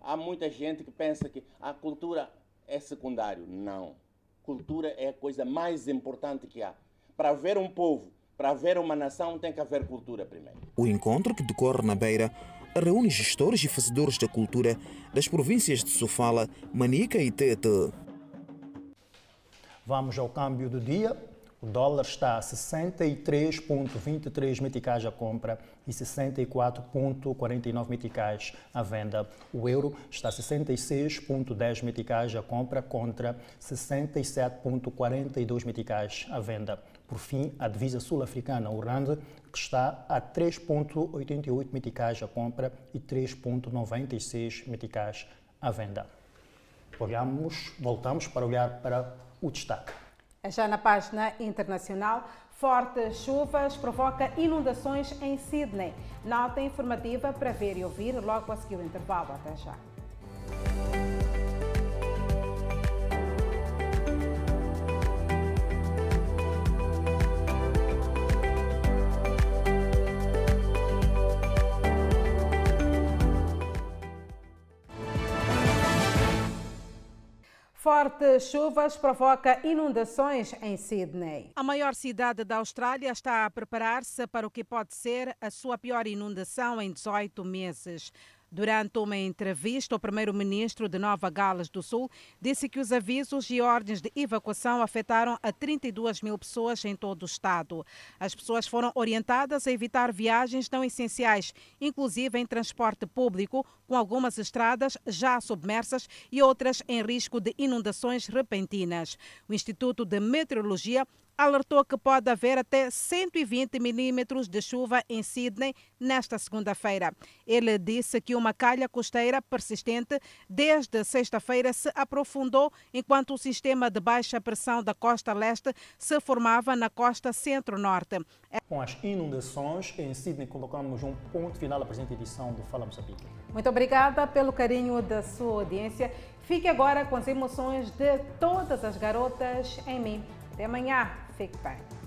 Há muita gente que pensa que a cultura é secundário. Não. Cultura é a coisa mais importante que há. Para ver um povo, para ver uma nação, tem que haver cultura primeiro. O encontro que decorre na Beira reúne gestores e fazedores da cultura das províncias de Sofala, Manica e Tete. Vamos ao câmbio do dia. O dólar está a 63,23 meticais à compra e 64,49 meticais à venda. O euro está a 66,10 meticais à compra contra 67,42 meticais à venda. Por fim, a divisa sul-africana, o rand, que está a 3,88 meticais à compra e 3,96 meticais à venda. Olhamos, voltamos para olhar para o destaque. Já na página internacional, fortes chuvas provoca inundações em Sydney. Nota informativa para ver e ouvir logo a seguir o intervalo. Até já. Fortes chuvas provoca inundações em Sydney. A maior cidade da Austrália está a preparar-se para o que pode ser a sua pior inundação em 18 meses. Durante uma entrevista, o primeiro-ministro de Nova Gales do Sul disse que os avisos e ordens de evacuação afetaram a 32 mil pessoas em todo o estado. As pessoas foram orientadas a evitar viagens não essenciais, inclusive em transporte público, com algumas estradas já submersas e outras em risco de inundações repentinas. O Instituto de Meteorologia alertou que pode haver até 120 milímetros de chuva em Sydney nesta segunda-feira. Ele disse que uma calha costeira persistente desde sexta-feira se aprofundou enquanto o sistema de baixa pressão da costa leste se formava na costa centro-norte. Com as inundações em Sydney, colocamos um ponto final à presente edição do Fala Moçambique. Muito obrigada pelo carinho da sua audiência. Fique agora com as emoções de todas as garotas em mim. Até amanhã. Fique bem.